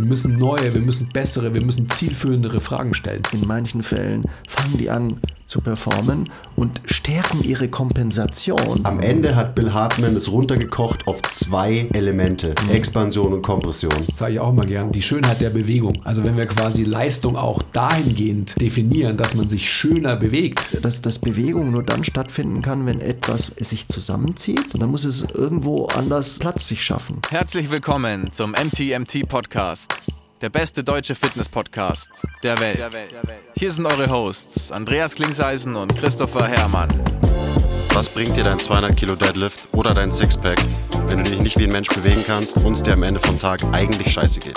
Wir müssen neue, wir müssen bessere, wir müssen zielführendere Fragen stellen. In manchen Fällen fangen die an zu performen und stärken ihre Kompensation. Am Ende hat Bill Hartman es runtergekocht auf zwei Elemente: Expansion und Kompression. Das sage ich auch immer gern. Die Schönheit der Bewegung. Also wenn wir quasi Leistung auch dahingehend definieren, dass man sich schöner bewegt. Dass, dass Bewegung nur dann stattfinden kann, wenn etwas sich zusammenzieht. Und dann muss es irgendwo anders Platz sich schaffen. Herzlich willkommen zum MTMT Podcast. Der beste deutsche Fitness-Podcast der Welt. Hier sind eure Hosts Andreas Klingseisen und Christopher Herrmann. Was bringt dir dein 200 Kilo Deadlift oder dein Sixpack, wenn du dich nicht wie ein Mensch bewegen kannst und es dir am Ende vom Tag eigentlich scheiße geht?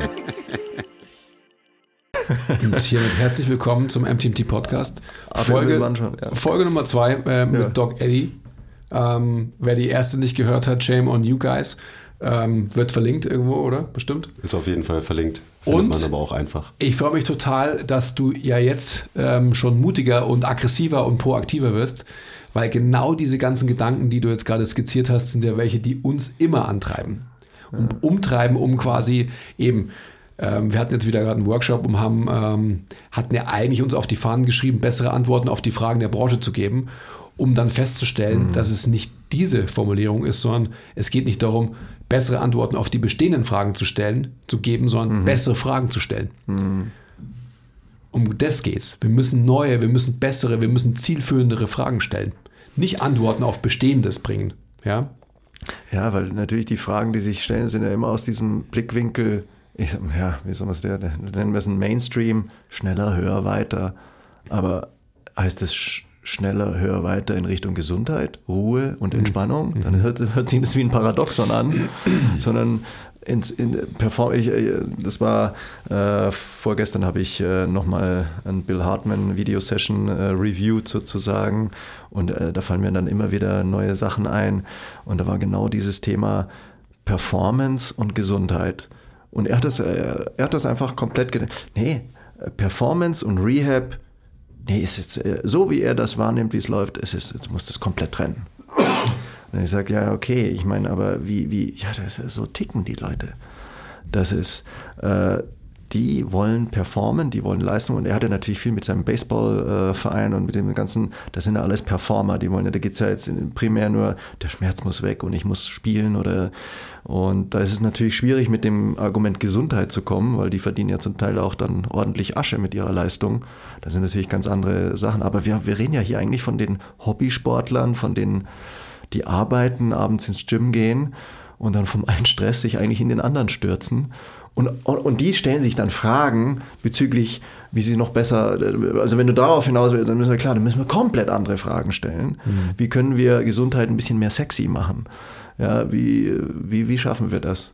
Und hiermit herzlich willkommen zum MTMT Podcast. Folge, schon, ja. Folge Nummer zwei äh, mit Ja. Doc Eddie. Ähm, wer die erste nicht gehört hat, shame on you guys. Ähm, wird verlinkt irgendwo, oder? Bestimmt. Ist auf jeden Fall verlinkt. Findet Und? man aber auch einfach. Ich freue mich total, dass du ja jetzt ähm, schon mutiger und aggressiver und proaktiver wirst, weil genau diese ganzen Gedanken, die du jetzt gerade skizziert hast, sind ja welche, die uns immer antreiben. Und umtreiben, um quasi eben, ähm, wir hatten jetzt wieder gerade einen Workshop und haben, ähm, hatten ja eigentlich uns auf die Fahnen geschrieben, bessere Antworten auf die Fragen der Branche zu geben, um dann festzustellen, dass es nicht diese Formulierung ist, sondern es geht nicht darum, bessere Antworten auf die bestehenden Fragen zu stellen, zu geben, sondern bessere Fragen zu stellen. Um das geht's. Wir müssen neue, wir müssen bessere, wir müssen zielführendere Fragen stellen. Nicht Antworten auf Bestehendes bringen. Ja? Ja, weil natürlich die Fragen, die sich stellen, sind ja immer aus diesem Blickwinkel, ich, ja, wie soll man es nennen wir es ein Mainstream, schneller, höher, weiter. Aber heißt es sch schneller, höher, weiter in Richtung Gesundheit, Ruhe und Entspannung? Dann hört, hört sich das wie ein Paradoxon an, sondern ins, in, perform, ich, äh, das war äh, vorgestern habe ich äh, nochmal ein Bill Hartman Video Session äh, reviewed sozusagen und äh, da fallen mir dann immer wieder neue Sachen ein. Und da war genau dieses Thema Performance und Gesundheit und er hat das, äh, er hat das einfach komplett gedacht, nee, Performance und Rehab, nee, ist jetzt äh, so wie er das wahrnimmt, wie es läuft, ist, es muss das komplett trennen. Und ich sage, ja, okay, ich meine, aber wie, wie, ja, das ist, so ticken die Leute. Das ist, äh, die wollen performen, die wollen Leistung und er hatte natürlich viel mit seinem Baseballverein und mit dem ganzen, das sind ja alles Performer, die wollen ja, da geht es ja jetzt primär nur, der Schmerz muss weg und ich muss spielen oder und da ist es natürlich schwierig mit dem Argument Gesundheit zu kommen, weil die verdienen ja zum Teil auch dann ordentlich Asche mit ihrer Leistung. Das sind natürlich ganz andere Sachen, aber wir, wir reden ja hier eigentlich von den Hobbysportlern, von den die arbeiten, abends ins Gym gehen und dann vom einen Stress sich eigentlich in den anderen stürzen. Und, und, und die stellen sich dann Fragen bezüglich, wie sie noch besser, also wenn du darauf hinaus willst, dann müssen wir klar, dann müssen wir komplett andere Fragen stellen. Wie können wir Gesundheit ein bisschen mehr sexy machen? Ja, wie, wie, wie schaffen wir das?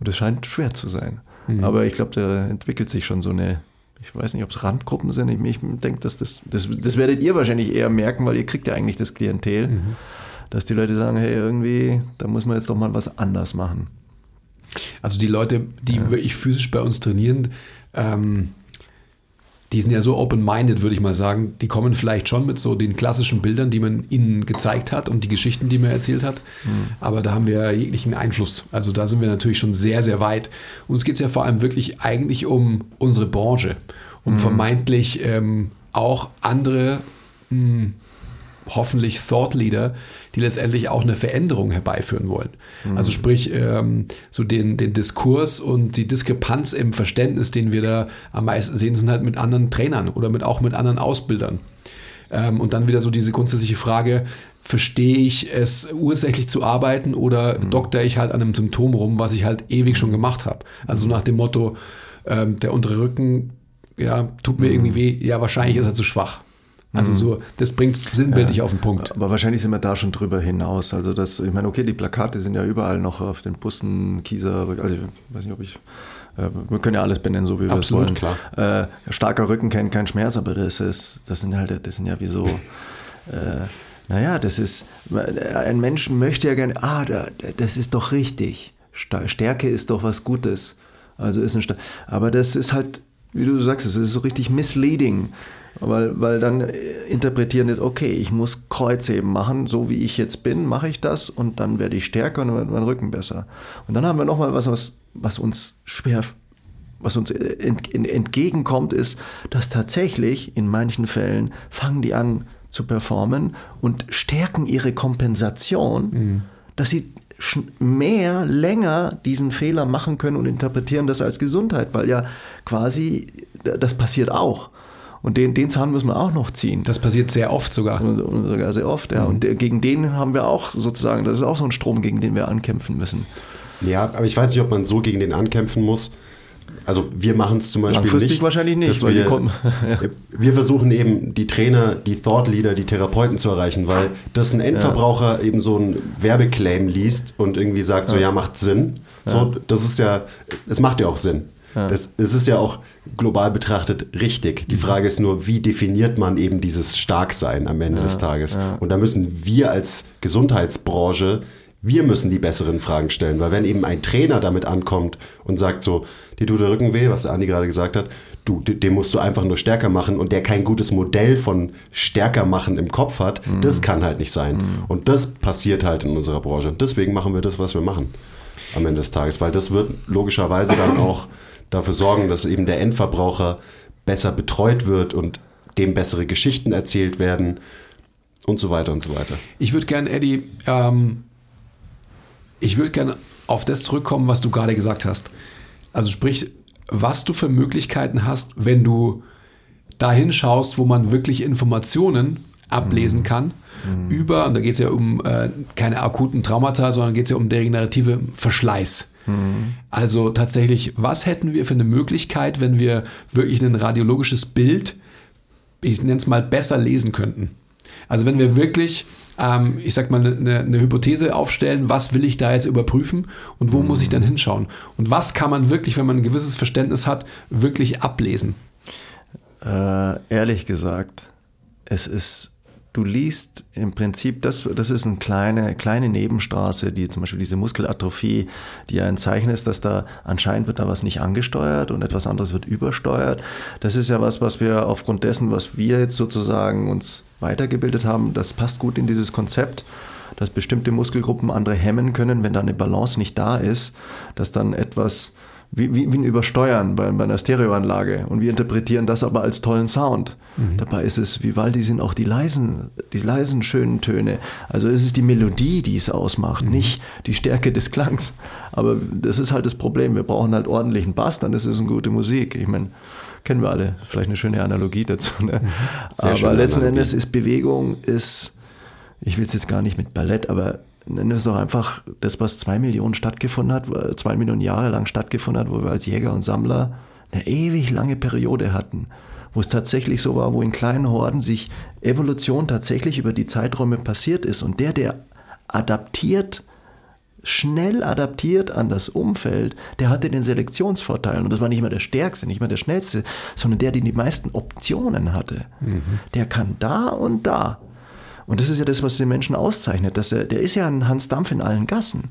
Und es scheint schwer zu sein. Aber ich glaube, da entwickelt sich schon so eine, ich weiß nicht, ob es Randgruppen sind. Ich, ich denke, dass das, das, das werdet ihr wahrscheinlich eher merken, weil ihr kriegt ja eigentlich das Klientel dass die Leute sagen, hey, irgendwie, da muss man jetzt doch mal was anders machen. Also die Leute, die wirklich physisch bei uns trainieren, ähm, die sind ja so open-minded, würde ich mal sagen. Die kommen vielleicht schon mit so den klassischen Bildern, die man ihnen gezeigt hat und die Geschichten, die man erzählt hat. Aber da haben wir jeglichen Einfluss. Also da sind wir natürlich schon sehr, sehr weit. Uns geht es ja vor allem wirklich eigentlich um unsere Branche, um vermeintlich ähm, auch andere mh, hoffentlich Thought Leader, die letztendlich auch eine Veränderung herbeiführen wollen. Also sprich, ähm, so den, den Diskurs und die Diskrepanz im Verständnis, den wir da am meisten sehen, sind halt mit anderen Trainern oder mit, auch mit anderen Ausbildern. Ähm, und dann wieder so diese grundsätzliche Frage, verstehe ich es ursächlich zu arbeiten oder dokter ich halt an einem Symptom rum, was ich halt ewig schon gemacht habe. Also nach dem Motto, ähm, der untere Rücken, ja, tut mir irgendwie weh, ja, wahrscheinlich ist er zu schwach. Also so, das bringt sinnbildlich auf den Punkt. Aber wahrscheinlich sind wir da schon drüber hinaus. Also das, ich meine, okay, die Plakate sind ja überall noch auf den Bussen, Kieser, also ich weiß nicht, ob ich Äh, wir können ja alles benennen, so wie wir Absolut, es wollen. klar. Äh, starker Rücken kennt keinen Schmerz, aber das ist, das sind halt, das sind ja wie so, äh, naja, das ist, ein Mensch möchte ja gerne, ah, da, das ist doch richtig. Stärke ist doch was Gutes. Also ist ein aber das ist halt, wie du sagst, es ist so richtig misleading. Weil, weil dann äh, interpretieren ist, okay, ich muss Kreuzheben machen, so wie ich jetzt bin, mache ich das und dann werde ich stärker und dann wird mein Rücken besser. Und dann haben wir nochmal was, was, was uns schwer, was uns ent, entgegenkommt, ist, dass tatsächlich in manchen Fällen fangen die an zu performen und stärken ihre Kompensation, dass sie mehr, länger diesen Fehler machen können und interpretieren das als Gesundheit, weil ja quasi das passiert auch. Und den, den Zahn müssen wir auch noch ziehen. Das passiert sehr oft sogar. Und, und sogar sehr oft, ja. Und der, gegen den haben wir auch sozusagen, das ist auch so ein Strom, gegen den wir ankämpfen müssen. Ja, aber ich weiß nicht, ob man so gegen den ankämpfen muss. Also wir machen es zum Beispiel Langfristig nicht. wahrscheinlich nicht, dass weil wir, kommen- wir versuchen eben die Trainer, die Thought Leader, die Therapeuten zu erreichen, weil das ein Endverbraucher eben so ein Werbeclaim liest und irgendwie sagt so, ja, macht Sinn. So, das ist ja, es macht ja auch Sinn. Das, es ist ja auch global betrachtet richtig. Die Frage ist nur, wie definiert man eben dieses Starksein am Ende des Tages? Und da müssen wir als Gesundheitsbranche wir müssen die besseren Fragen stellen, weil wenn eben ein Trainer damit ankommt und sagt so, dir tut der Rücken weh, was der Andi gerade gesagt hat, du, de- den musst du einfach nur stärker machen und der kein gutes Modell von stärker machen im Kopf hat, das kann halt nicht sein. Und das passiert halt in unserer Branche. Deswegen machen wir das, was wir machen am Ende des Tages, weil das wird logischerweise dann auch dafür sorgen, dass eben der Endverbraucher besser betreut wird und dem bessere Geschichten erzählt werden und so weiter und so weiter. Ich würde gerne, Eddie, ähm, ich würde gerne auf das zurückkommen, was du gerade gesagt hast. Also sprich, was du für Möglichkeiten hast, wenn du dahin schaust, wo man wirklich Informationen ablesen kann über, und da geht es ja um äh, keine akuten Traumata, sondern geht es ja um degenerative Verschleiß. Also tatsächlich, was hätten wir für eine Möglichkeit, wenn wir wirklich ein radiologisches Bild, ich nenne es mal, besser lesen könnten? Also wenn wir wirklich, ähm, ich sag mal, eine, eine Hypothese aufstellen, was will ich da jetzt überprüfen und wo muss ich dann hinschauen? Und was kann man wirklich, wenn man ein gewisses Verständnis hat, wirklich ablesen? Äh, ehrlich gesagt, es ist, du liest im Prinzip, das, das ist eine kleine, kleine Nebenstraße, die zum Beispiel diese Muskelatrophie, die ja ein Zeichen ist, dass da anscheinend wird da was nicht angesteuert und etwas anderes wird übersteuert. Das ist ja was, was wir aufgrund dessen, was wir jetzt sozusagen uns weitergebildet haben, das passt gut in dieses Konzept dass bestimmte Muskelgruppen andere hemmen können, wenn da eine Balance nicht da ist, dass dann etwas wie, wie, wie ein Übersteuern bei, bei einer Stereoanlage und wir interpretieren das aber als tollen Sound. Dabei ist es, Vivaldi sind auch die leisen, die leisen schönen Töne. Also es ist die Melodie, die es ausmacht, nicht die Stärke des Klangs. Aber das ist halt das Problem. Wir brauchen halt ordentlichen Bass, dann ist es eine gute Musik. Ich meine, kennen wir alle. Vielleicht eine schöne Analogie dazu. Ne? Sehr Aber letzten Analogie. Endes ist Bewegung, ist ich will es jetzt gar nicht mit Ballett, aber nennen wir es doch einfach das, was zwei Millionen stattgefunden hat, wo- zwei Millionen Jahre lang stattgefunden hat, wo wir als Jäger und Sammler eine ewig lange Periode hatten, wo es tatsächlich so war, wo in kleinen Horden sich Evolution tatsächlich über die Zeiträume passiert ist und der, der adaptiert, schnell adaptiert an das Umfeld, der hatte den Selektionsvorteil. Und das war nicht mehr der Stärkste, nicht mehr der Schnellste, sondern der, der die meisten Optionen hatte. Der kann da und da. Und das ist ja das, was den Menschen auszeichnet. Dass er, der ist ja ein Hans Dampf in allen Gassen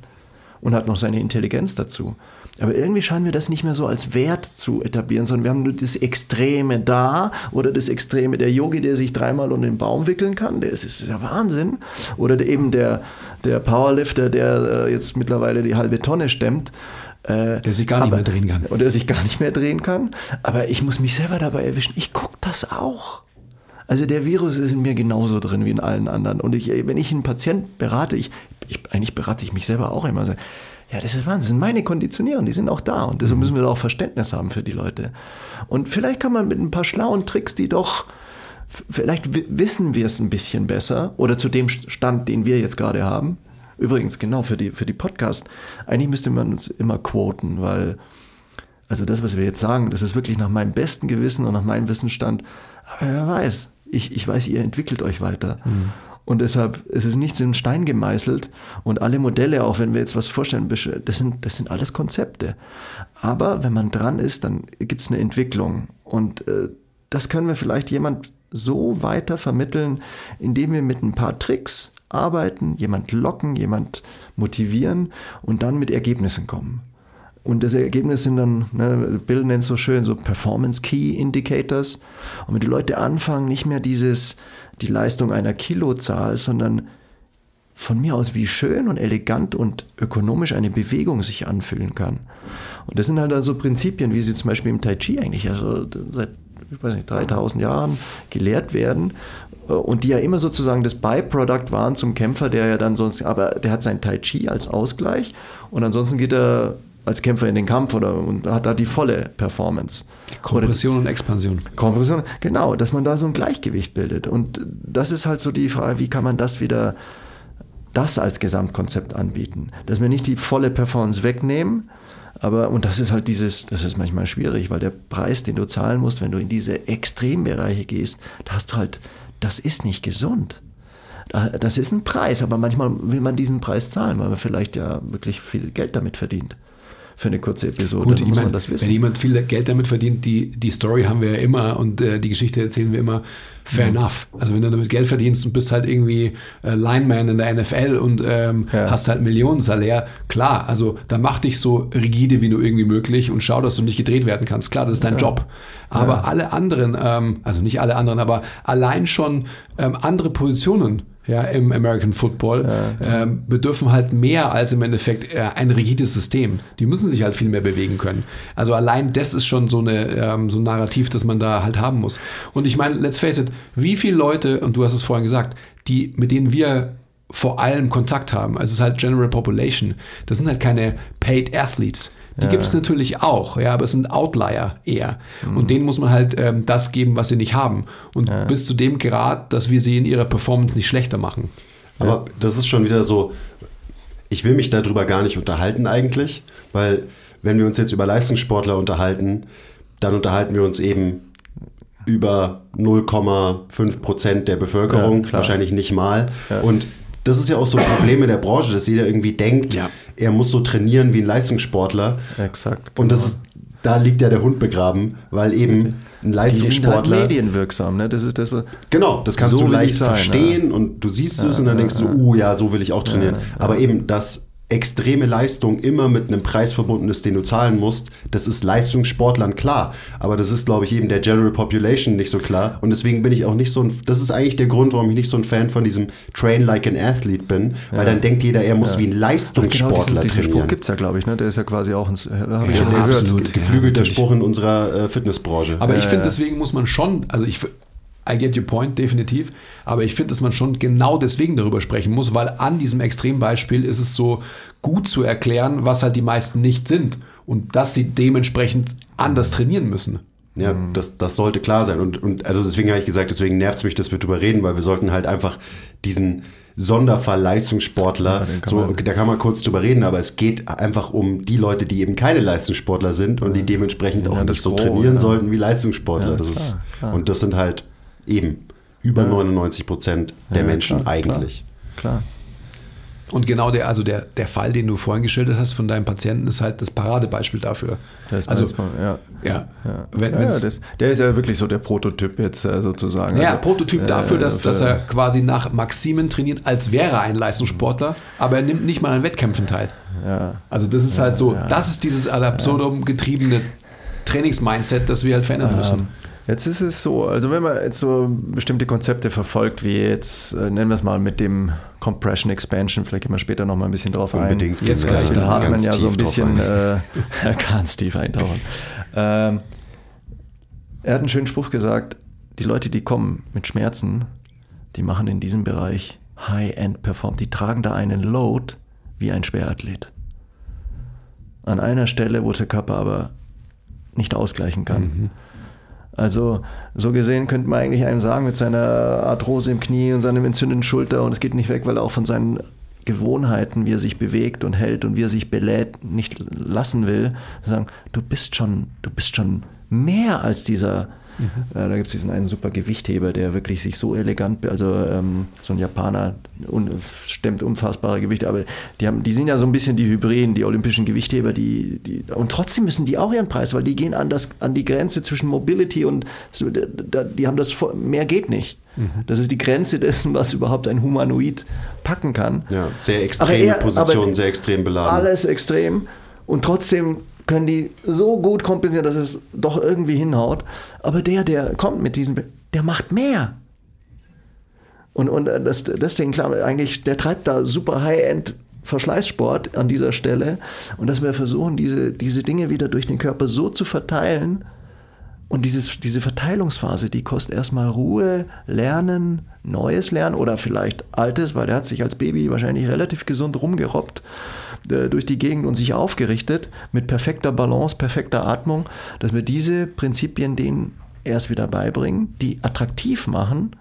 und hat noch seine Intelligenz dazu. Aber irgendwie scheinen wir das nicht mehr so als Wert zu etablieren, sondern wir haben nur das Extreme da oder das Extreme der Yogi, der sich dreimal um den Baum wickeln kann. Das ist der Wahnsinn. Oder der, eben der, der Powerlifter, der äh, jetzt mittlerweile die halbe Tonne stemmt. Äh, Der sich gar nicht aber- mehr drehen kann. Oder der sich gar nicht mehr drehen kann. Aber ich muss mich selber dabei erwischen. Ich gucke das auch. Also der Virus ist in mir genauso drin wie in allen anderen. Und ich, wenn ich einen Patient berate, ich, ich, eigentlich berate ich mich selber auch immer. So, ja, das ist Wahnsinn. Das sind meine Konditionierungen, die sind auch da. Und deshalb müssen wir auch Verständnis haben für die Leute. Und vielleicht kann man mit ein paar schlauen Tricks, die doch, vielleicht wi- wissen wir es ein bisschen besser oder zu dem Stand, den wir jetzt gerade haben. Übrigens, genau, für die, für die Podcast. Eigentlich müsste man uns immer quoten, weil also das, was wir jetzt sagen, das ist wirklich nach meinem besten Gewissen und nach meinem Wissensstand. Aber wer weiß, ich, ich weiß, ihr entwickelt euch weiter. Und deshalb es ist nichts in Stein gemeißelt. Und alle Modelle, auch wenn wir jetzt was vorstellen, das sind, das sind alles Konzepte. Aber wenn man dran ist, dann gibt es eine Entwicklung. Und äh, das können wir vielleicht jemand so weiter vermitteln, indem wir mit ein paar Tricks arbeiten, jemand locken, jemand motivieren und dann mit Ergebnissen kommen. Und das Ergebnis sind dann, ne, Bill nennt es so schön, so Performance Key Indicators. Und wenn die Leute anfangen, nicht mehr dieses, die Leistung einer Kilozahl, sondern von mir aus, wie schön und elegant und ökonomisch eine Bewegung sich anfühlen kann. Und das sind halt also Prinzipien, wie sie zum Beispiel im Tai Chi eigentlich also seit ich weiß nicht, 3000 Jahren gelehrt werden und die ja immer sozusagen das Byproduct waren zum Kämpfer, der ja dann sonst, aber der hat sein Tai Chi als Ausgleich und ansonsten geht er als Kämpfer in den Kampf oder und hat da die volle Performance. Kompression und Expansion. Kompression, genau, dass man da so ein Gleichgewicht bildet. Und das ist halt so die Frage, wie kann man das wieder, das als Gesamtkonzept anbieten? Dass wir nicht die volle Performance wegnehmen, aber, und das ist halt dieses, das ist manchmal schwierig, weil der Preis, den du zahlen musst, wenn du in diese Extrembereiche gehst, da hast du halt, das ist nicht gesund. Das ist ein Preis, aber manchmal will man diesen Preis zahlen, weil man vielleicht ja wirklich viel Geld damit verdient für eine kurze Episode. Gut, ich meine, wenn jemand viel Geld damit verdient, die, die Story haben wir ja immer und äh, die Geschichte erzählen wir immer, fair mhm. enough. Also wenn du damit Geld verdienst und bist halt irgendwie äh, Lineman in der NFL und ähm, ja. hast halt Millionensalär, klar, also dann mach dich so rigide wie nur irgendwie möglich und schau, dass du nicht gedreht werden kannst. Klar, das ist dein ja. Job. Aber ja. alle anderen, ähm, also nicht alle anderen, aber allein schon ähm, andere Positionen ja, im American Football, ja. ähm, bedürfen halt mehr als im Endeffekt äh, ein rigides System. Die müssen sich halt viel mehr bewegen können. Also allein das ist schon so, eine, ähm, so ein Narrativ, das man da halt haben muss. Und ich meine, let's face it, wie viele Leute, und du hast es vorhin gesagt, die, mit denen wir vor allem Kontakt haben, also es ist halt General Population, das sind halt keine Paid Athletes. Die ja. gibt es natürlich auch, ja, aber es sind Outlier eher. Mhm. Und denen muss man halt ähm, das geben, was sie nicht haben. Und ja. bis zu dem Grad, dass wir sie in ihrer Performance nicht schlechter machen. Aber ja. das ist schon wieder so, ich will mich darüber gar nicht unterhalten eigentlich, weil wenn wir uns jetzt über Leistungssportler unterhalten, dann unterhalten wir uns eben über 0,5 Prozent der Bevölkerung, wahrscheinlich nicht mal. Und das ist ja auch so ein Problem in der Branche, dass jeder irgendwie denkt, ja. er muss so trainieren wie ein Leistungssportler. Exakt. Genau. Und das genau. ist, da liegt ja der Hund begraben, weil eben ein Leistungssportler. Die sind halt medienwirksam, ne? Das ist das, was Genau, das kannst so du leicht sein, verstehen ja. und du siehst es und dann denkst du, uh, ja, so will ich auch trainieren. Aber eben das extreme Leistung immer mit einem Preis verbunden ist, den du zahlen musst, das ist Leistungssportlern klar. Aber das ist, glaube ich, eben der General Population nicht so klar. Und deswegen bin ich auch nicht so ein, das ist eigentlich der Grund, warum ich nicht so ein Fan von diesem Train like an Athlete bin, weil ja. dann denkt jeder, er muss ja. wie ein Leistungssportler Ach, genau, diesen, diesen Spruch gibt es ja, glaube ich, ne? Der ist ja quasi auch ein, habe ich ja, schon gehört. Absolut. Geflügelter Spruch in unserer äh, Fitnessbranche. Aber ich finde, deswegen muss man schon, also ich I get your point, definitiv. Aber ich finde, dass man schon genau deswegen darüber sprechen muss, weil an diesem Extrembeispiel ist es so gut zu erklären, was halt die meisten nicht sind und dass sie dementsprechend anders trainieren müssen. Ja, das, das sollte klar sein. Und, und also deswegen habe ich gesagt, deswegen nervt es mich, dass wir darüber reden, weil wir sollten halt einfach diesen Sonderfall Leistungssportler, ja, kann so, da kann man kurz drüber reden, aber es geht einfach um die Leute, die eben keine Leistungssportler sind und die dementsprechend auch nicht so trainieren sollten wie Leistungssportler. das klar, ist, klar. Und das sind halt Eben. Über ja. 99 Prozent der ja, Menschen klar, eigentlich. Klar. klar. Und genau der, also der, der Fall, den du vorhin geschildert hast von deinem Patienten, ist halt das Paradebeispiel dafür. Das also, mal, ja. Ja. ja. Wenn, ja das, der ist ja wirklich so der Prototyp jetzt äh, sozusagen. Ja, also, Prototyp äh, dafür, dass, dass er quasi nach Maximen trainiert, als wäre er ein Leistungssportler, aber er nimmt nicht mal an Wettkämpfen teil. Ja. Also das ist halt so, das ist dieses ad absurdum getriebene Trainingsmindset, das wir halt verändern müssen. Jetzt ist es so, also wenn man jetzt so bestimmte Konzepte verfolgt, wie jetzt, äh, nennen wir es mal mit dem Compression Expansion, vielleicht gehen wir später noch mal ein bisschen drauf Unbedingt. ein. Jetzt gleich, da hat man ja so ein bisschen äh, ganz tief eintauchen. ähm, er hat einen schönen Spruch gesagt, die Leute, die kommen mit Schmerzen, die machen in diesem Bereich High-End Perform, die tragen da einen Load wie ein Schwerathlet. An einer Stelle, wo der Körper aber nicht ausgleichen kann. Mhm. Also so gesehen könnte man eigentlich einem sagen, mit seiner Arthrose im Knie und seinem entzündeten Schulter und es geht nicht weg, weil er auch von seinen Gewohnheiten, wie er sich bewegt und hält und wie er sich belädt, nicht lassen will, sagen, du bist schon, du bist schon mehr als dieser Mhm. Äh, da gibt es diesen einen super Gewichtheber, der wirklich sich so elegant, also ähm, so ein Japaner, un, stemmt unfassbare Gewichte, aber die, haben, die sind ja so ein bisschen die Hybriden, die olympischen Gewichtheber, die, die, und trotzdem müssen die auch ihren Preis, weil die gehen an, das, an die Grenze zwischen Mobility und die haben das, mehr geht nicht. Mhm. Das ist die Grenze dessen, was überhaupt ein Humanoid packen kann. Ja, sehr extreme Position, sehr extrem beladen. Alles extrem und trotzdem können die so gut kompensieren, dass es doch irgendwie hinhaut. Aber der, der kommt mit diesem, der macht mehr. Und, und das, deswegen, klar, eigentlich, der treibt da super High-End Verschleißsport an dieser Stelle. Und dass wir versuchen, diese, diese Dinge wieder durch den Körper so zu verteilen. Und dieses, diese Verteilungsphase, die kostet erstmal Ruhe, Lernen, Neues Lernen oder vielleicht Altes, weil der hat sich als Baby wahrscheinlich relativ gesund rumgerobbt äh, durch die Gegend und sich aufgerichtet mit perfekter Balance, perfekter Atmung, dass wir diese Prinzipien denen erst wieder beibringen, die attraktiv machen.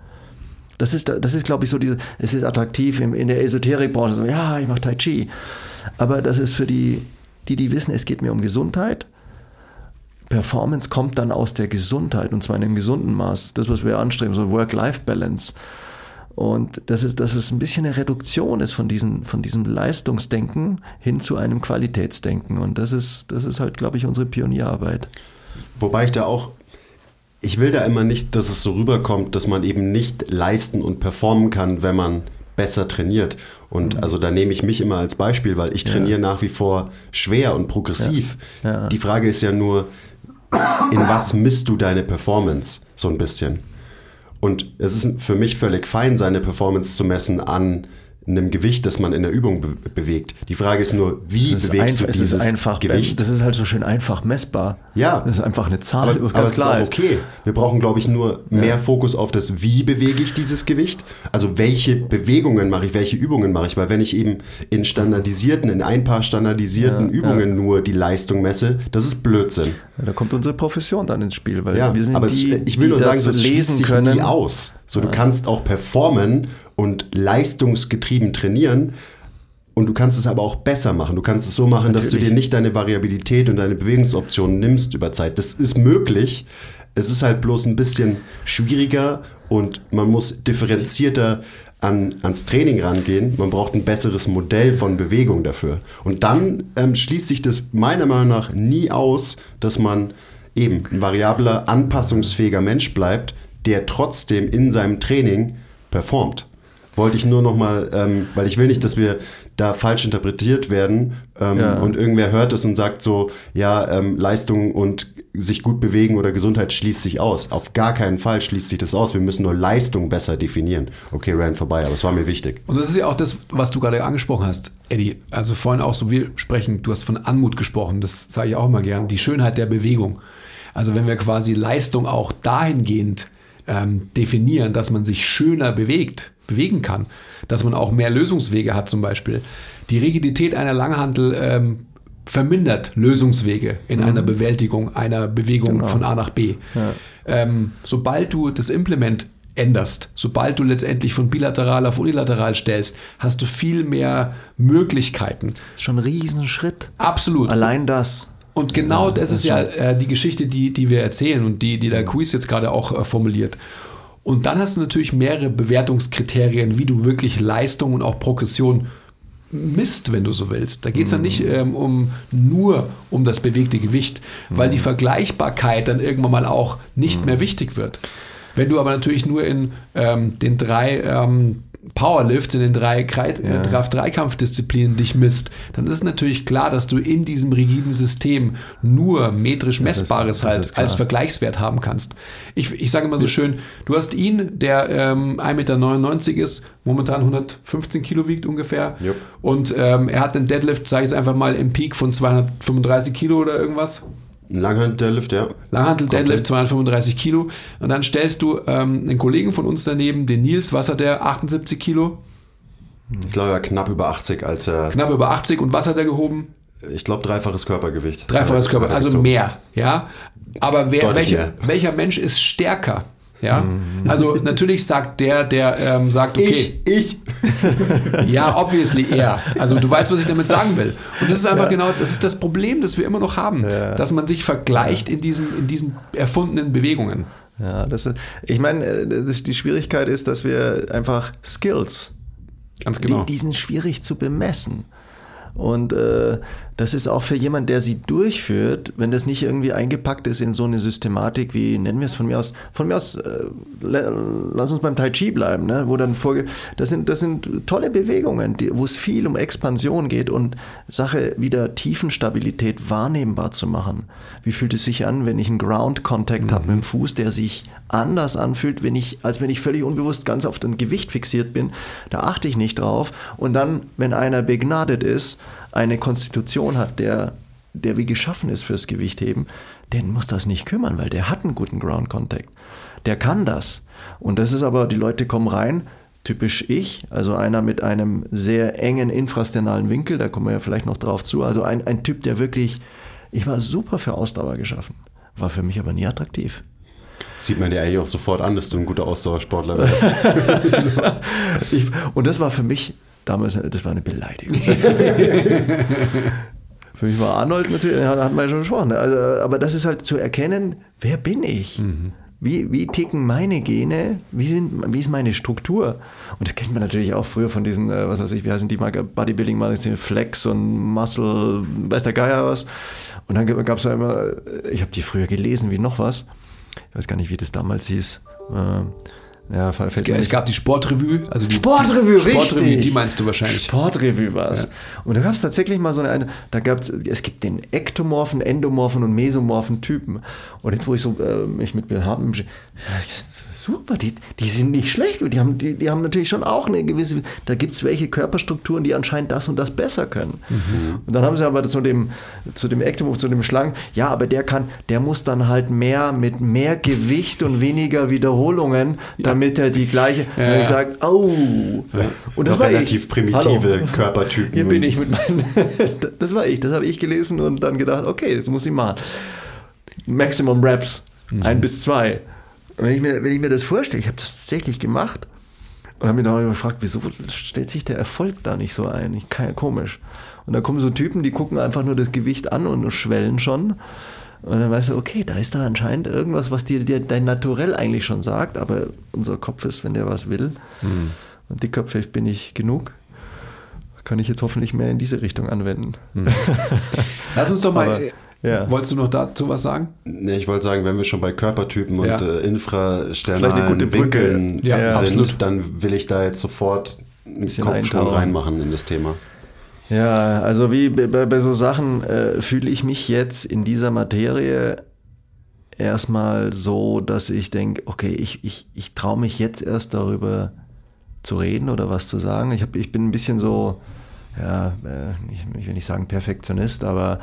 Das ist, das ist glaube ich, so diese, es ist attraktiv in, in der Esoterikbranche, so, ja, ich mache Tai Chi. Aber das ist für die, die, die wissen, es geht mir um Gesundheit. Performance kommt dann aus der Gesundheit und zwar in einem gesunden Maß. Das, was wir anstreben, so Work-Life-Balance. Und das ist, dass es ein bisschen eine Reduktion ist von, diesen, von diesem Leistungsdenken hin zu einem Qualitätsdenken. Und das ist, das ist halt, glaube ich, unsere Pionierarbeit. Wobei ich da auch, ich will da immer nicht, dass es so rüberkommt, dass man eben nicht leisten und performen kann, wenn man besser trainiert. Und mhm. also da nehme ich mich immer als Beispiel, weil ich trainiere ja. nach wie vor schwer und progressiv. Ja. Ja. Die Frage ist ja nur, in was misst du deine Performance so ein bisschen? Und es ist für mich völlig fein, seine Performance zu messen an einem Gewicht, das man in der Übung be bewegt. Die Frage ist nur, wie bewegst du dieses einfach, Gewicht? Das ist halt so schön einfach messbar. Ja. Das ist einfach eine Zahl. Aber, aber es ist auch okay. Wir brauchen, glaube ich, nur mehr ja. Fokus auf das, wie bewege ich dieses Gewicht. Also welche Bewegungen mache ich, welche Übungen mache ich. Weil wenn ich eben in standardisierten, in ein paar standardisierten ja, Übungen ja. nur die Leistung messe, das ist Blödsinn. da kommt unsere Profession dann ins Spiel. Weil ja, wir sind aber die, es, ich will nur sagen, das lesen können. nie aus. So, du kannst auch performen und leistungsgetrieben trainieren. Und du kannst es aber auch besser machen. Du kannst es so machen, Natürlich. dass du dir nicht deine Variabilität und deine Bewegungsoptionen nimmst über Zeit. Das ist möglich. Es ist halt bloß ein bisschen schwieriger und man muss differenzierter an, ans Training rangehen. Man braucht ein besseres Modell von Bewegung dafür. Und dann ähm, schließt sich das meiner Meinung nach nie aus, dass man eben ein variabler, anpassungsfähiger Mensch bleibt, der trotzdem in seinem Training performt wollte ich nur noch mal, ähm, weil ich will nicht, dass wir da falsch interpretiert werden ähm, ja. und irgendwer hört es und sagt so, ja, ähm, Leistung und sich gut bewegen oder Gesundheit schließt sich aus. Auf gar keinen Fall schließt sich das aus. Wir müssen nur Leistung besser definieren. Okay, ran vorbei, aber es war mir wichtig. Und das ist ja auch das, was du gerade angesprochen hast, Eddie. Also vorhin auch so, wir sprechen, du hast von Anmut gesprochen, das sage ich auch immer gern, die Schönheit der Bewegung. Also wenn wir quasi Leistung auch dahingehend ähm, definieren, dass man sich schöner bewegt, bewegen kann, dass man auch mehr Lösungswege hat zum Beispiel. Die Rigidität einer Langhantel ähm, vermindert Lösungswege in mhm. einer Bewältigung einer Bewegung genau. von A nach B. Ja. Ähm, sobald du das Implement änderst, sobald du letztendlich von bilateral auf unilateral stellst, hast du viel mehr Möglichkeiten. Das ist schon ein Riesenschritt. Absolut. Allein das. Und genau ja, das, das, ist ja äh, die Geschichte, die, die wir erzählen und die, die der Quiz jetzt gerade auch äh, formuliert. Und dann hast du natürlich mehrere Bewertungskriterien, wie du wirklich Leistung und auch Progression misst, wenn du so willst. Da geht es dann nicht mhm. ähm, um nur um das bewegte Gewicht, weil die mhm. Vergleichbarkeit dann irgendwann mal auch nicht mhm. mehr wichtig wird. Wenn du aber natürlich nur in ähm, den drei ähm, Powerlifts, in den drei ja. Dreikampfdisziplinen dich misst, dann ist es natürlich klar, dass du in diesem rigiden System nur metrisch Messbares ist, halt als Vergleichswert haben kannst. Ich, ich sage immer so schön, du hast ihn, der ähm, 1,99 Meter ist, momentan 115 Kilo wiegt ungefähr. Yep. Und ähm, er hat einen Deadlift, sage ich jetzt einfach mal, im Peak von 235 Kilo oder irgendwas. Langhandel-Deadlift, ja. Langhandel-Deadlift, 235 Kilo. Und dann stellst du ähm, einen Kollegen von uns daneben, den Nils, was hat der? 78 Kilo? Ich glaube, er knapp über 80, als er. Knapp über 80. Und was hat er gehoben? Ich glaube, dreifaches Körpergewicht. Dreifaches Körpergewicht, also mehr, ja. Aber wer, welcher, welcher Mensch ist stärker? Ja, mhm. also natürlich sagt der, der ähm, sagt, okay. Ich, ich. ja, obviously er. Also du weißt, was ich damit sagen will. Und das ist einfach ja. genau, das ist das Problem, das wir immer noch haben, ja. dass man sich vergleicht in diesen, in diesen erfundenen Bewegungen. Ja, das ist, ich meine, äh, die Schwierigkeit ist, dass wir einfach Skills, Ganz genau. die, die sind schwierig zu bemessen. Und äh, das ist auch für jemanden, der sie durchführt, wenn das nicht irgendwie eingepackt ist in so eine Systematik wie, nennen wir es von mir aus, von mir aus, äh, lass uns beim Tai Chi bleiben, ne? wo dann vorge das sind, das sind tolle Bewegungen, die, wo es viel um Expansion geht und Sache wieder Tiefenstabilität wahrnehmbar zu machen. Wie fühlt es sich an, wenn ich einen Ground Contact mhm. habe mit dem Fuß, der sich anders anfühlt, wenn ich, als wenn ich völlig unbewusst ganz auf ein Gewicht fixiert bin. Da achte ich nicht drauf. Und dann, wenn einer begnadet ist, eine Konstitution hat, der, der wie geschaffen ist fürs Gewichtheben, den muss das nicht kümmern, weil der hat einen guten Ground Contact. Der kann das. Und das ist aber, die Leute kommen rein, typisch ich, also einer mit einem sehr engen infrasternalen Winkel, da kommen wir ja vielleicht noch drauf zu, also ein, ein Typ, der wirklich, ich war super für Ausdauer geschaffen, war für mich aber nie attraktiv. Sieht man dir eigentlich auch sofort an, dass du ein guter Ausdauersportler bist. ich, und das war für mich damals, das war eine Beleidigung. Für mich war Arnold natürlich, da hatten wir ja schon gesprochen. Also, aber das ist halt zu erkennen, wer bin ich? Mhm. Wie, wie ticken meine Gene? Wie, sind, wie ist meine Struktur? Und das kennt man natürlich auch früher von diesen, äh, was weiß ich, wie heißen die mal, Bodybuilding-Magazine, Flex und Muscle, weiß der Geier was. Und dann gab es ja immer, ich habe die früher gelesen wie noch was. Ich weiß gar nicht, wie das damals hieß. Äh, ja, es, es gab die Sportrevue. Also die Sportrevue, die, Sportrevue, richtig. die meinst du wahrscheinlich. Sportrevue war es. Ja. Und da gab es tatsächlich mal so eine, da gab es, es gibt den ektomorphen, endomorphen und mesomorphen Typen. Und jetzt, wo ich so äh, mich mit Bill Hartman super, die, die sind nicht schlecht. Die haben, die, die haben natürlich schon auch eine gewisse, da gibt es welche Körperstrukturen, die anscheinend das und das besser können. Mhm. Und dann haben sie aber zu dem, zu dem Ectomorph, zu dem Schlangen, ja, aber der kann, der muss dann halt mehr mit mehr Gewicht und weniger Wiederholungen, damit er die gleiche, ja. ich sage, oh. Ja. Und das war relativ ich. primitive Hallo. Körpertypen. Hier bin ich mit meinen, das war ich, das habe ich gelesen und dann gedacht, okay, das muss ich machen. Maximum Reps, mhm. ein bis zwei. Wenn ich mir, wenn ich mir das vorstelle, ich habe das tatsächlich gemacht und habe mich dann gefragt, wieso stellt sich der Erfolg da nicht so ein? Ich komisch. Und dann kommen so Typen, die gucken einfach nur das Gewicht an und schwellen schon. Und dann weißt du, okay, da ist da anscheinend irgendwas, was dir, dir dein Naturell eigentlich schon sagt, aber unser Kopf ist, wenn der was will. Mhm. Und dickköpfig bin ich genug. Kann ich jetzt hoffentlich mehr in diese Richtung anwenden. Mhm. Lass uns doch mal. Aber, ja. Wolltest du noch dazu was sagen? Nee, ich wollte sagen, wenn wir schon bei Körpertypen ja. und äh, infrasternalen Winkeln ja, sind, absolut. dann will ich da jetzt sofort einen Kopfsprung reinmachen in das Thema. Ja, also wie bei, bei so Sachen äh, fühle ich mich jetzt in dieser Materie erstmal so, dass ich denke, okay, ich, ich, ich traue mich jetzt erst darüber zu reden oder was zu sagen. Ich, hab, ich bin ein bisschen so, ja, äh, ich, ich will nicht sagen Perfektionist, aber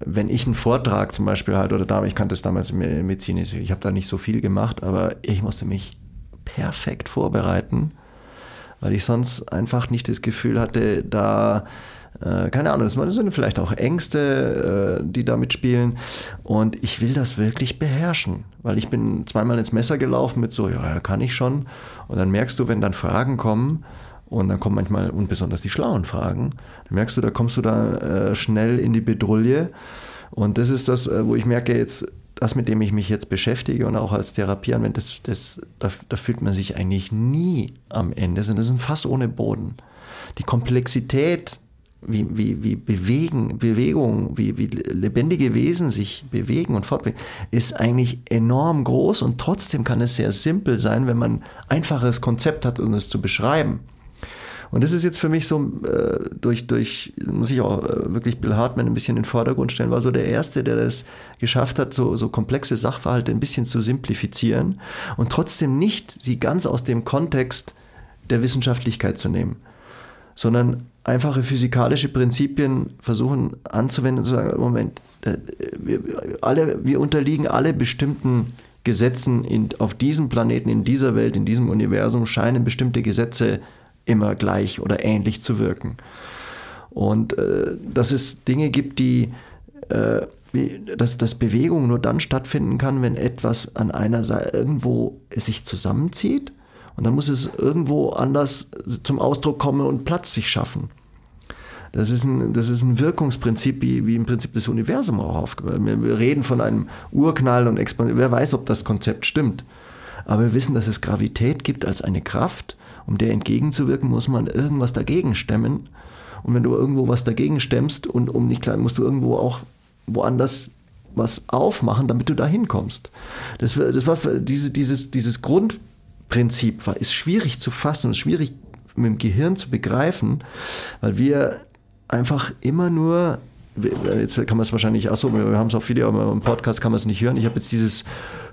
wenn ich einen Vortrag zum Beispiel halt, oder da, ich kannte es damals in Medizin, ich habe da nicht so viel gemacht, aber ich musste mich perfekt vorbereiten, weil ich sonst einfach nicht das Gefühl hatte, da, äh, keine Ahnung, das sind vielleicht auch Ängste, äh, die da mitspielen. Und ich will das wirklich beherrschen, weil ich bin zweimal ins Messer gelaufen mit so, ja, kann ich schon. Und dann merkst du, wenn dann Fragen kommen, und dann kommen manchmal, und besonders die schlauen Fragen, dann merkst du, da kommst du da äh, schnell in die Bedrulle. Und das ist das, äh, wo ich merke jetzt, das, mit dem ich mich jetzt beschäftige und auch als Therapie anwende, das, das, da, da fühlt man sich eigentlich nie am Ende. Das ist ein Fass ohne Boden. Die Komplexität, wie, wie, wie bewegen, Bewegung, wie, wie lebendige Wesen sich bewegen und fortbewegen, ist eigentlich enorm groß und trotzdem kann es sehr simpel sein, wenn man ein einfaches Konzept hat, um es zu beschreiben. Und das ist jetzt für mich so, äh, durch, durch, muss ich auch äh, wirklich Bill Hartman ein bisschen in den Vordergrund stellen, war so der Erste, der das geschafft hat, so, so komplexe Sachverhalte ein bisschen zu simplifizieren und trotzdem nicht sie ganz aus dem Kontext der Wissenschaftlichkeit zu nehmen, sondern einfache physikalische Prinzipien versuchen anzuwenden und zu sagen, Moment, wir, alle, wir unterliegen alle bestimmten Gesetzen in, auf diesem Planeten, in dieser Welt, in diesem Universum scheinen bestimmte Gesetze immer gleich oder ähnlich zu wirken. Und äh, dass es Dinge gibt, die, äh, dass, dass Bewegung nur dann stattfinden kann, wenn etwas an einer Seite irgendwo sich zusammenzieht und dann muss es irgendwo anders zum Ausdruck kommen und Platz sich schaffen. Das ist ein, das ist ein Wirkungsprinzip, wie, wie im Prinzip das Universum auch aufgebaut wir, wir reden von einem Urknall und Expansion. Wer weiß, ob das Konzept stimmt. Aber wir wissen, dass es Gravität gibt als eine Kraft. Um der entgegenzuwirken, muss man irgendwas dagegen stemmen. Und wenn du irgendwo was dagegen stemmst und um nicht klar, musst du irgendwo auch woanders was aufmachen, damit du da hinkommst. Das, das war diese, dieses, dieses Grundprinzip war, ist schwierig zu fassen, ist schwierig mit dem Gehirn zu begreifen, weil wir einfach immer nur jetzt kann man es wahrscheinlich, achso, wir haben es auf Video, aber im Podcast kann man es nicht hören. Ich habe jetzt dieses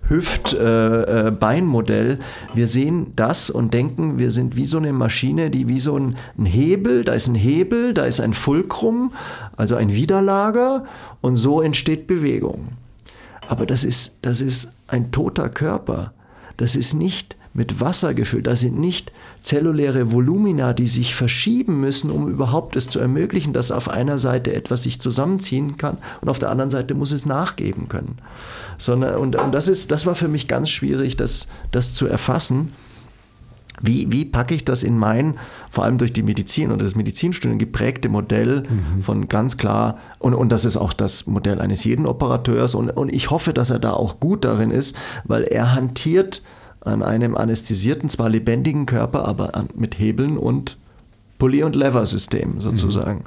Hüft-Bein-Modell. Äh, äh wir sehen das und denken, wir sind wie so eine Maschine, die wie so ein, ein Hebel, da ist ein Hebel, da ist ein Fulcrum, also ein Widerlager und so entsteht Bewegung. Aber das ist, das ist ein toter Körper. Das ist nicht mit Wasser gefüllt. Da sind nicht zelluläre Volumina, die sich verschieben müssen, um überhaupt es zu ermöglichen, dass auf einer Seite etwas sich zusammenziehen kann und auf der anderen Seite muss es nachgeben können. Sondern, und, und das, ist, das war für mich ganz schwierig, das, das zu erfassen. Wie, wie packe ich das in mein, vor allem durch die Medizin oder das Medizinstudium geprägte Modell mhm. von ganz klar, und, und das ist auch das Modell eines jeden Operateurs und, und ich hoffe, dass er da auch gut darin ist, weil er hantiert an einem anästhesierten, zwar lebendigen Körper, aber an, mit Hebeln und Pulli- und Lever-System sozusagen.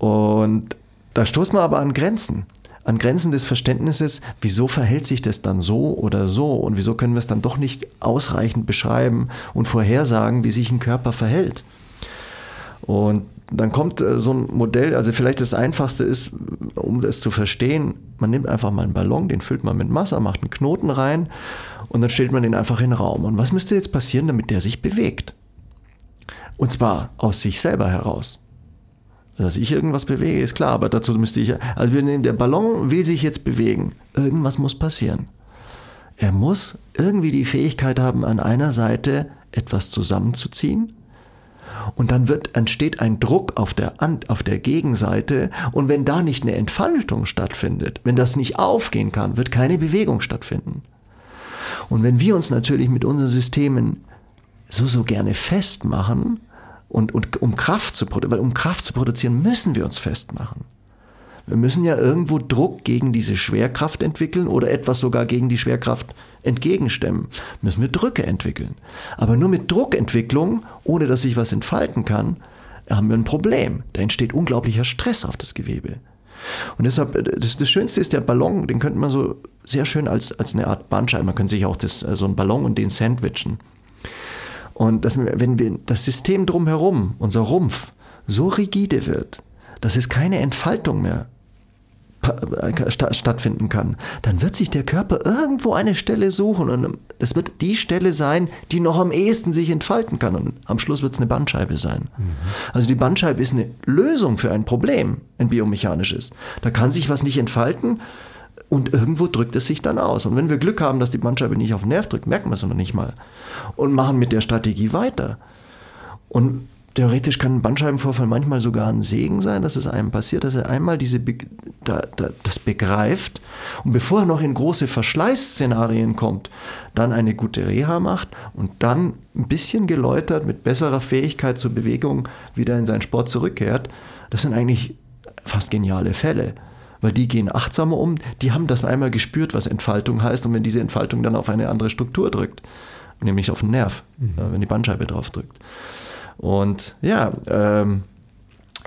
Mhm. Und da stoßt man aber an Grenzen. An Grenzen des Verständnisses, wieso verhält sich das dann so oder so und wieso können wir es dann doch nicht ausreichend beschreiben und vorhersagen, wie sich ein Körper verhält. Und dann kommt äh, so ein Modell, also vielleicht das Einfachste ist, um das zu verstehen, man nimmt einfach mal einen Ballon, den füllt man mit Wasser, macht einen Knoten rein und dann stellt man den einfach in den Raum. Und was müsste jetzt passieren, damit der sich bewegt? Und zwar aus sich selber heraus. Dass ich irgendwas bewege, ist klar, aber dazu müsste ich, also der Ballon will sich jetzt bewegen. Irgendwas muss passieren. Er muss irgendwie die Fähigkeit haben, an einer Seite etwas zusammenzuziehen und dann wird, entsteht ein Druck auf der, auf der Gegenseite. Und wenn da nicht eine Entfaltung stattfindet, wenn das nicht aufgehen kann, wird keine Bewegung stattfinden. Und wenn wir uns natürlich mit unseren Systemen so, so gerne festmachen, und, und um Kraft zu produzieren, weil um Kraft zu produzieren, müssen wir uns festmachen. Wir müssen ja irgendwo Druck gegen diese Schwerkraft entwickeln oder etwas sogar gegen die Schwerkraft entgegenstemmen. Müssen wir Drücke entwickeln. Aber nur mit Druckentwicklung, ohne dass sich was entfalten kann, haben wir ein Problem. Da entsteht unglaublicher Stress auf das Gewebe. Und deshalb, das, das Schönste ist der Ballon, den könnte man so sehr schön als, als eine Art Bandscheibe, man könnte sich auch das, so einen Ballon und den sandwichen. Und das, wenn wir das System drumherum, unser Rumpf, so rigide wird, dass es keine Entfaltung mehr äh, stattfinden kann, dann wird sich der Körper irgendwo eine Stelle suchen und es wird die Stelle sein, die noch am ehesten sich entfalten kann und am Schluss wird es eine Bandscheibe sein. Mhm. Also die Bandscheibe ist eine Lösung für ein Problem, ein biomechanisches. Da kann sich was nicht entfalten und irgendwo drückt es sich dann aus. Und wenn wir Glück haben, dass die Bandscheibe nicht auf den Nerv drückt, merken wir es noch nicht mal und machen mit der Strategie weiter. Und Theoretisch kann ein Bandscheibenvorfall manchmal sogar ein Segen sein, dass es einem passiert, dass er einmal diese Be da, da, das begreift und bevor er noch in große Verschleißszenarien kommt, dann eine gute Reha macht und dann ein bisschen geläutert mit besserer Fähigkeit zur Bewegung wieder in seinen Sport zurückkehrt. Das sind eigentlich fast geniale Fälle weil die gehen achtsamer um, die haben das einmal gespürt, was Entfaltung heißt und wenn diese Entfaltung dann auf eine andere Struktur drückt, nämlich auf den Nerv, mhm. wenn die Bandscheibe drauf drückt. Und ja, ähm,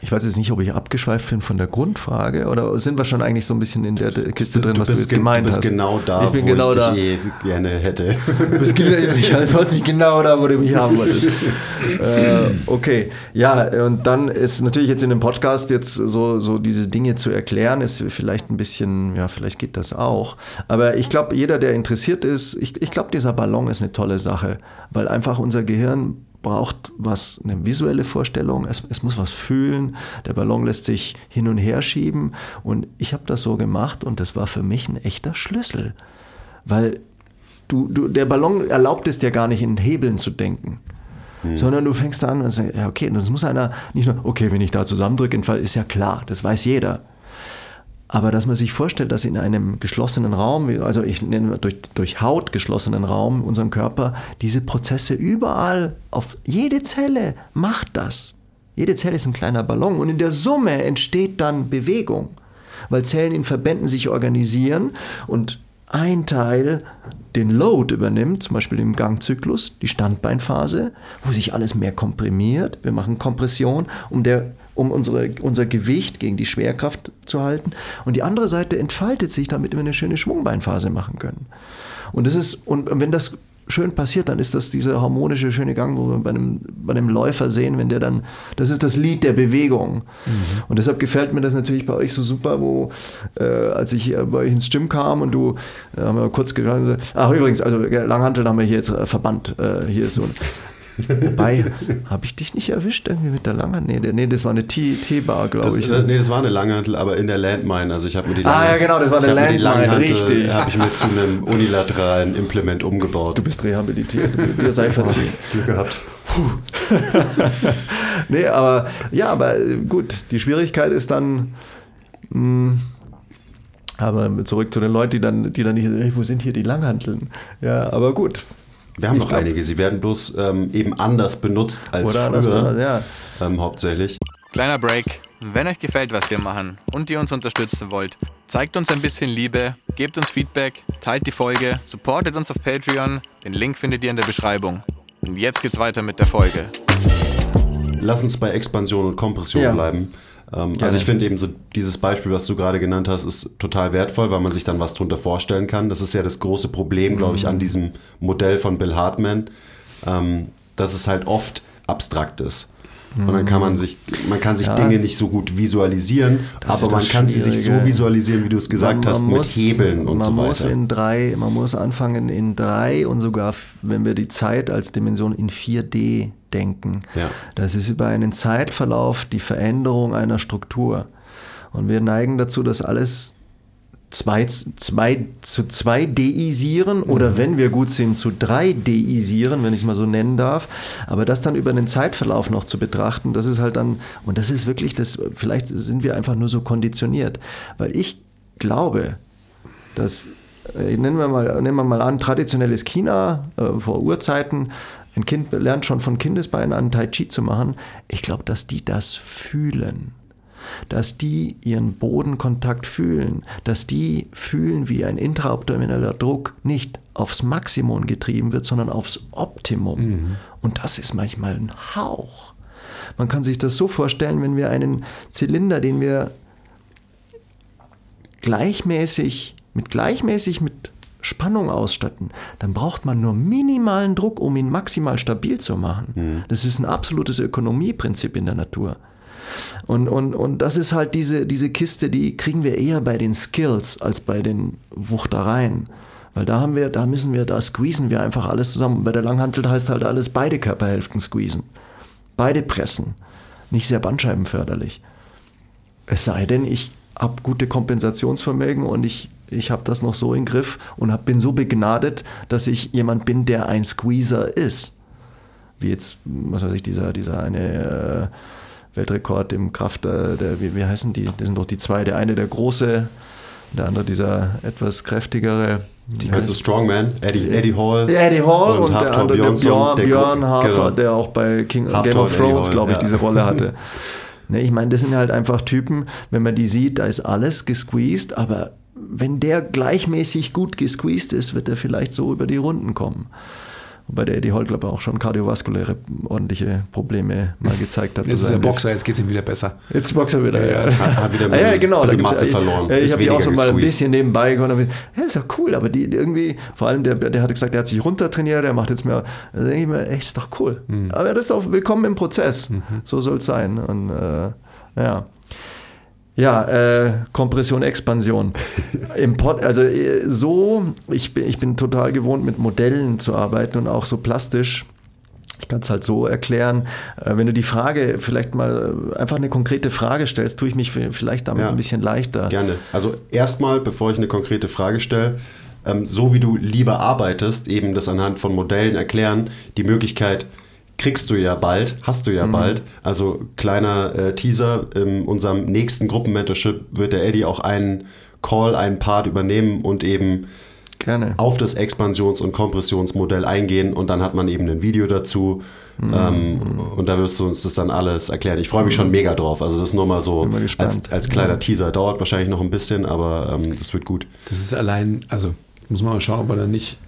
ich weiß jetzt nicht, ob ich abgeschweift bin von der Grundfrage oder sind wir schon eigentlich so ein bisschen in der Kiste drin, was du jetzt gemeint hast? Du bist genau da, ich bin wo genau ich da. dich eh gerne hätte. Du bist genau, ich weiß nicht genau da, wo du mich haben wolltest. äh, okay, ja, und dann ist natürlich jetzt in dem Podcast jetzt so, so diese Dinge zu erklären, ist vielleicht ein bisschen, ja, vielleicht geht das auch. Aber ich glaube, jeder, der interessiert ist, ich, ich glaube, dieser Ballon ist eine tolle Sache, weil einfach unser Gehirn braucht was, eine visuelle Vorstellung, es, es muss was fühlen, der Ballon lässt sich hin und her schieben und ich habe das so gemacht und das war für mich ein echter Schlüssel, weil du, du, der Ballon erlaubt es dir gar nicht in Hebeln zu denken. Hm. Sondern du fängst an und sagst, ja, okay, das muss einer nicht nur, okay, wenn ich da zusammendrücke, ist ja klar, das weiß jeder. Aber dass man sich vorstellt, dass in einem geschlossenen Raum, also ich nenne durch, durch Haut geschlossenen Raum, unserem Körper, diese Prozesse überall, auf jede Zelle macht das. Jede Zelle ist ein kleiner Ballon und in der Summe entsteht dann Bewegung, weil Zellen in Verbänden sich organisieren und ein Teil den Load übernimmt, zum Beispiel im Gangzyklus, die Standbeinphase, wo sich alles mehr komprimiert. Wir machen Kompression, um, der, um unsere, unser Gewicht gegen die Schwerkraft zu halten. Und die andere Seite entfaltet sich, damit wir eine schöne Schwungbeinphase machen können. Und, das ist, und wenn das schön passiert, dann ist das dieser harmonische, schöne Gang, wo wir bei einem, bei einem Läufer sehen, wenn der dann, das ist das Lied der Bewegung. Mhm. Und deshalb gefällt mir das natürlich bei euch so super, wo, äh, als ich bei euch ins Gym kam und du, äh, haben wir kurz gesagt, ach übrigens, also Langhanteln haben wir hier jetzt äh, verbannt, äh, hier ist so ein, Wobei, habe ich dich nicht erwischt irgendwie mit der Langhantel? Nee, nee das war eine T-Bar, glaube ich. Ne? Nee, das war eine Langhantel, aber in der Landmine. Also ich habe mir die Langhantel, Ah ja, genau, das war eine Landmine, richtig. habe ich mir zu einem unilateralen Implement umgebaut. Du bist rehabilitiert, dir sei verziehen. Glück gehabt. Puh. nee, aber ja, aber gut, die Schwierigkeit ist dann... Mh, hm, aber zurück zu den Leuten, die dann, die dann nicht, wo sind hier die Langhanteln? Ja, aber gut, wir haben ich noch glaub, einige. Sie werden bloß ähm, eben anders benutzt als früher. Anders, ja. ähm, hauptsächlich. Kleiner Break. Wenn euch gefällt, was wir machen und ihr uns unterstützen wollt, zeigt uns ein bisschen Liebe, gebt uns Feedback, teilt die Folge, supportet uns auf Patreon. Den Link findet ihr in der Beschreibung. Und jetzt geht's weiter mit der Folge. Lass uns bei Expansion und Kompression ja. bleiben. Ähm, also ich finde eben so dieses Beispiel, was du gerade genannt hast, ist total wertvoll, weil man sich dann was drunter vorstellen kann. Das ist ja das große Problem, glaube ich, an mhm. diesem Modell von Bill Hartman, ähm, dass es halt oft abstrakt ist. Und dann kann man mhm. sich, man kann sich ja, Dinge nicht so gut visualisieren, aber man kann sie sich so visualisieren, wie du es gesagt man, man hast, muss, mit Hebeln und so weiter. Man muss in drei, man muss anfangen in drei und sogar, wenn wir die Zeit als Dimension in 4D denken. Ja. Das ist über einen Zeitverlauf die Veränderung einer Struktur. Und wir neigen dazu, dass alles zwei, zwei, zu zwei deisieren oder mhm. wenn wir gut sind, zu drei deisieren, wenn ich es mal so nennen darf. Aber das dann über den Zeitverlauf noch zu betrachten, das ist halt dann, und das ist wirklich das, vielleicht sind wir einfach nur so konditioniert. Weil ich glaube, dass, äh, nennen wir mal, nehmen wir mal an, traditionelles China äh, vor Urzeiten, ein Kind lernt schon von Kindesbeinen an Tai Chi zu machen. Ich glaube, dass die das fühlen dass die ihren Bodenkontakt fühlen, dass die fühlen, wie ein intraabdominaler Druck nicht aufs Maximum getrieben wird, sondern aufs Optimum. Mhm. Und das ist manchmal ein Hauch. Man kann sich das so vorstellen, wenn wir einen Zylinder, den wir gleichmäßig, mit gleichmäßig mit Spannung ausstatten, dann braucht man nur minimalen Druck, um ihn maximal stabil zu machen. Mhm. Das ist ein absolutes Ökonomieprinzip in der Natur. Und, und, und das ist halt diese, diese Kiste, die kriegen wir eher bei den Skills als bei den Wuchtereien. Weil da haben wir, da müssen wir, da squeezen wir einfach alles zusammen. Bei der Langhantel heißt halt alles beide Körperhälften squeezen. Beide pressen. Nicht sehr bandscheibenförderlich. Es sei denn, ich habe gute Kompensationsvermögen und ich, ich habe das noch so im Griff und hab, bin so begnadet, dass ich jemand bin, der ein Squeezer ist. Wie jetzt, was weiß ich, dieser, dieser eine äh, Weltrekord im Kraft, äh, der, wie, wie heißen die? Das sind doch die zwei. Der eine der große, der andere dieser etwas kräftigere. Die also Strongman, Eddie, Eddie Hall. Eddie Hall und, und der andere Björn, der Björn Hafer, genau. der auch bei King, Game of Thrones, glaube ich, ja. diese Rolle hatte. ne, ich meine, das sind halt einfach Typen, wenn man die sieht, da ist alles gesqueezed, aber wenn der gleichmäßig gut gesqueezed ist, wird er vielleicht so über die Runden kommen. Wobei der Eddie ich, auch schon kardiovaskuläre ordentliche Probleme mal gezeigt hat. Jetzt ist er Boxer, jetzt geht es ihm wieder besser. Jetzt ist Boxer wieder, ja. ja. Hat, hat wieder bisschen, ja, genau, bisschen Masse ich, verloren. Ich, ich habe die auch so mal ein bisschen nebenbei gehört. Ja, ist ja cool, aber die irgendwie, vor allem der, der hat gesagt, der hat sich runtertrainiert, der macht jetzt mehr. Da denke ich mir, echt, ist doch cool. Mhm. Aber das ist doch willkommen im Prozess. Mhm. So soll es sein. Und äh, ja. Ja, äh, Kompression, Expansion. Im Pod, also äh, so, ich bin, ich bin total gewohnt, mit Modellen zu arbeiten und auch so plastisch. Ich kann es halt so erklären. Äh, wenn du die Frage vielleicht mal einfach eine konkrete Frage stellst, tue ich mich vielleicht damit ja, ein bisschen leichter. Gerne. Also erstmal, bevor ich eine konkrete Frage stelle, ähm, so wie du lieber arbeitest, eben das anhand von Modellen erklären, die Möglichkeit, kriegst du ja bald, hast du ja mhm. bald. Also kleiner äh, Teaser, in unserem nächsten Gruppenmentorship wird der Eddie auch einen Call, einen Part übernehmen und eben Gerne. auf das Expansions- und Kompressionsmodell eingehen und dann hat man eben ein Video dazu. Mhm. Ähm, und da wirst du uns das dann alles erklären. Ich freue mich schon mega drauf. Also das ist nur mal so als, als kleiner Teaser. Dauert wahrscheinlich noch ein bisschen, aber ähm, das wird gut. Das ist allein, also muss man mal schauen, ob man dann nicht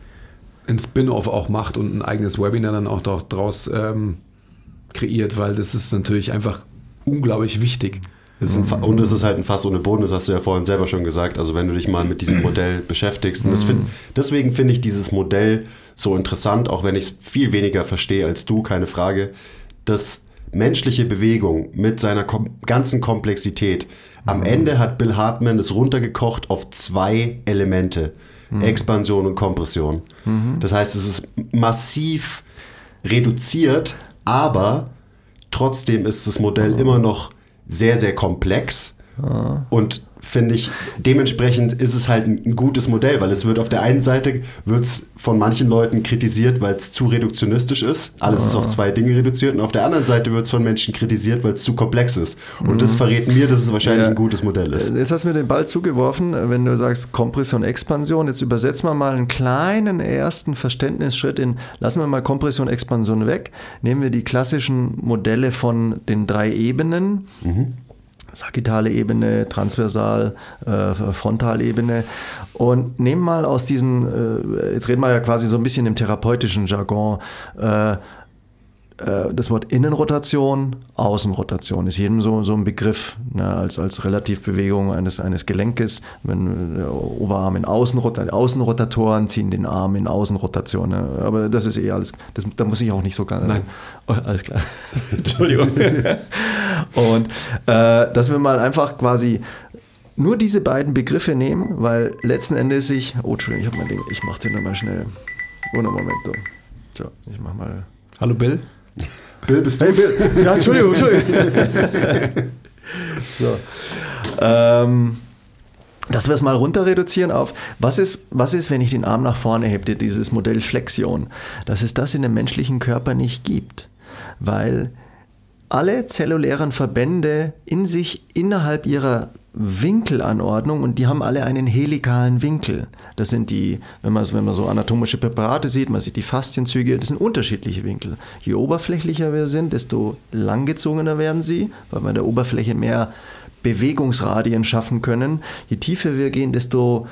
ein Spin-off auch macht und ein eigenes Webinar dann auch doch draus ähm, kreiert, weil das ist natürlich einfach unglaublich wichtig. Es und es ist halt ein Fass ohne Boden, das hast du ja vorhin selber schon gesagt. Also wenn du dich mal mit diesem Modell beschäftigst. Find, deswegen finde ich dieses Modell so interessant, auch wenn ich es viel weniger verstehe als du, keine Frage, dass menschliche Bewegung mit seiner kom ganzen Komplexität, am Ende hat Bill Hartman es runtergekocht auf zwei Elemente. Expansion und Kompression. Das heißt, es ist massiv reduziert, aber trotzdem ist das Modell immer noch sehr, sehr komplex. Und finde ich, dementsprechend ist es halt ein gutes Modell, weil es wird auf der einen Seite wird's von manchen Leuten kritisiert, weil es zu reduktionistisch ist. Alles ist auf zwei Dinge reduziert. Und auf der anderen Seite wird es von Menschen kritisiert, weil es zu komplex ist. Und das verrät mir, dass es wahrscheinlich Ja. ein gutes Modell ist. Jetzt hast du mir den Ball zugeworfen, wenn du sagst Kompression, Expansion. Jetzt übersetzen wir mal einen kleinen ersten Verständnisschritt in, lassen wir mal Kompression, Expansion weg. Nehmen wir die klassischen Modelle von den drei Ebenen. Sagittale Ebene, Transversal, äh, Frontalebene und nehmen mal aus diesen, äh, jetzt reden wir ja quasi so ein bisschen im therapeutischen Jargon, äh, das Wort Innenrotation, Außenrotation ist jedem so, so ein Begriff, ne, als, als Relativbewegung eines, eines Gelenkes. Wenn der Oberarm in Außenrot Außenrotatoren ziehen den Arm in Außenrotation. Ne. Aber das ist eh alles, das, da muss ich auch nicht so ganz. Nein. Oh, alles klar. Entschuldigung. Und äh, dass wir mal einfach quasi nur diese beiden Begriffe nehmen, weil letzten Endes ich. Oh, Entschuldigung, ich habe mein Ding. Ich mache den nochmal schnell. Ohne Moment. So, ich mach mal. Hallo Bill. Bill, bist Hey? Bill. Ja, Entschuldigung, Entschuldigung. so. Ähm, dass wir es mal runter reduzieren auf, was ist, was ist, wenn ich den Arm nach vorne hebe, dieses Modell Flexion, dass es das in dem menschlichen Körper nicht gibt, weil alle zellulären Verbände in sich innerhalb ihrer Winkelanordnung und die haben alle einen helikalen Winkel. Das sind die, wenn man, wenn man so anatomische Präparate sieht, man sieht die Faszienzüge, das sind unterschiedliche Winkel. Je oberflächlicher wir sind, desto langgezogener werden sie, weil wir an der Oberfläche mehr Bewegungsradien schaffen können. Je tiefer wir gehen, desto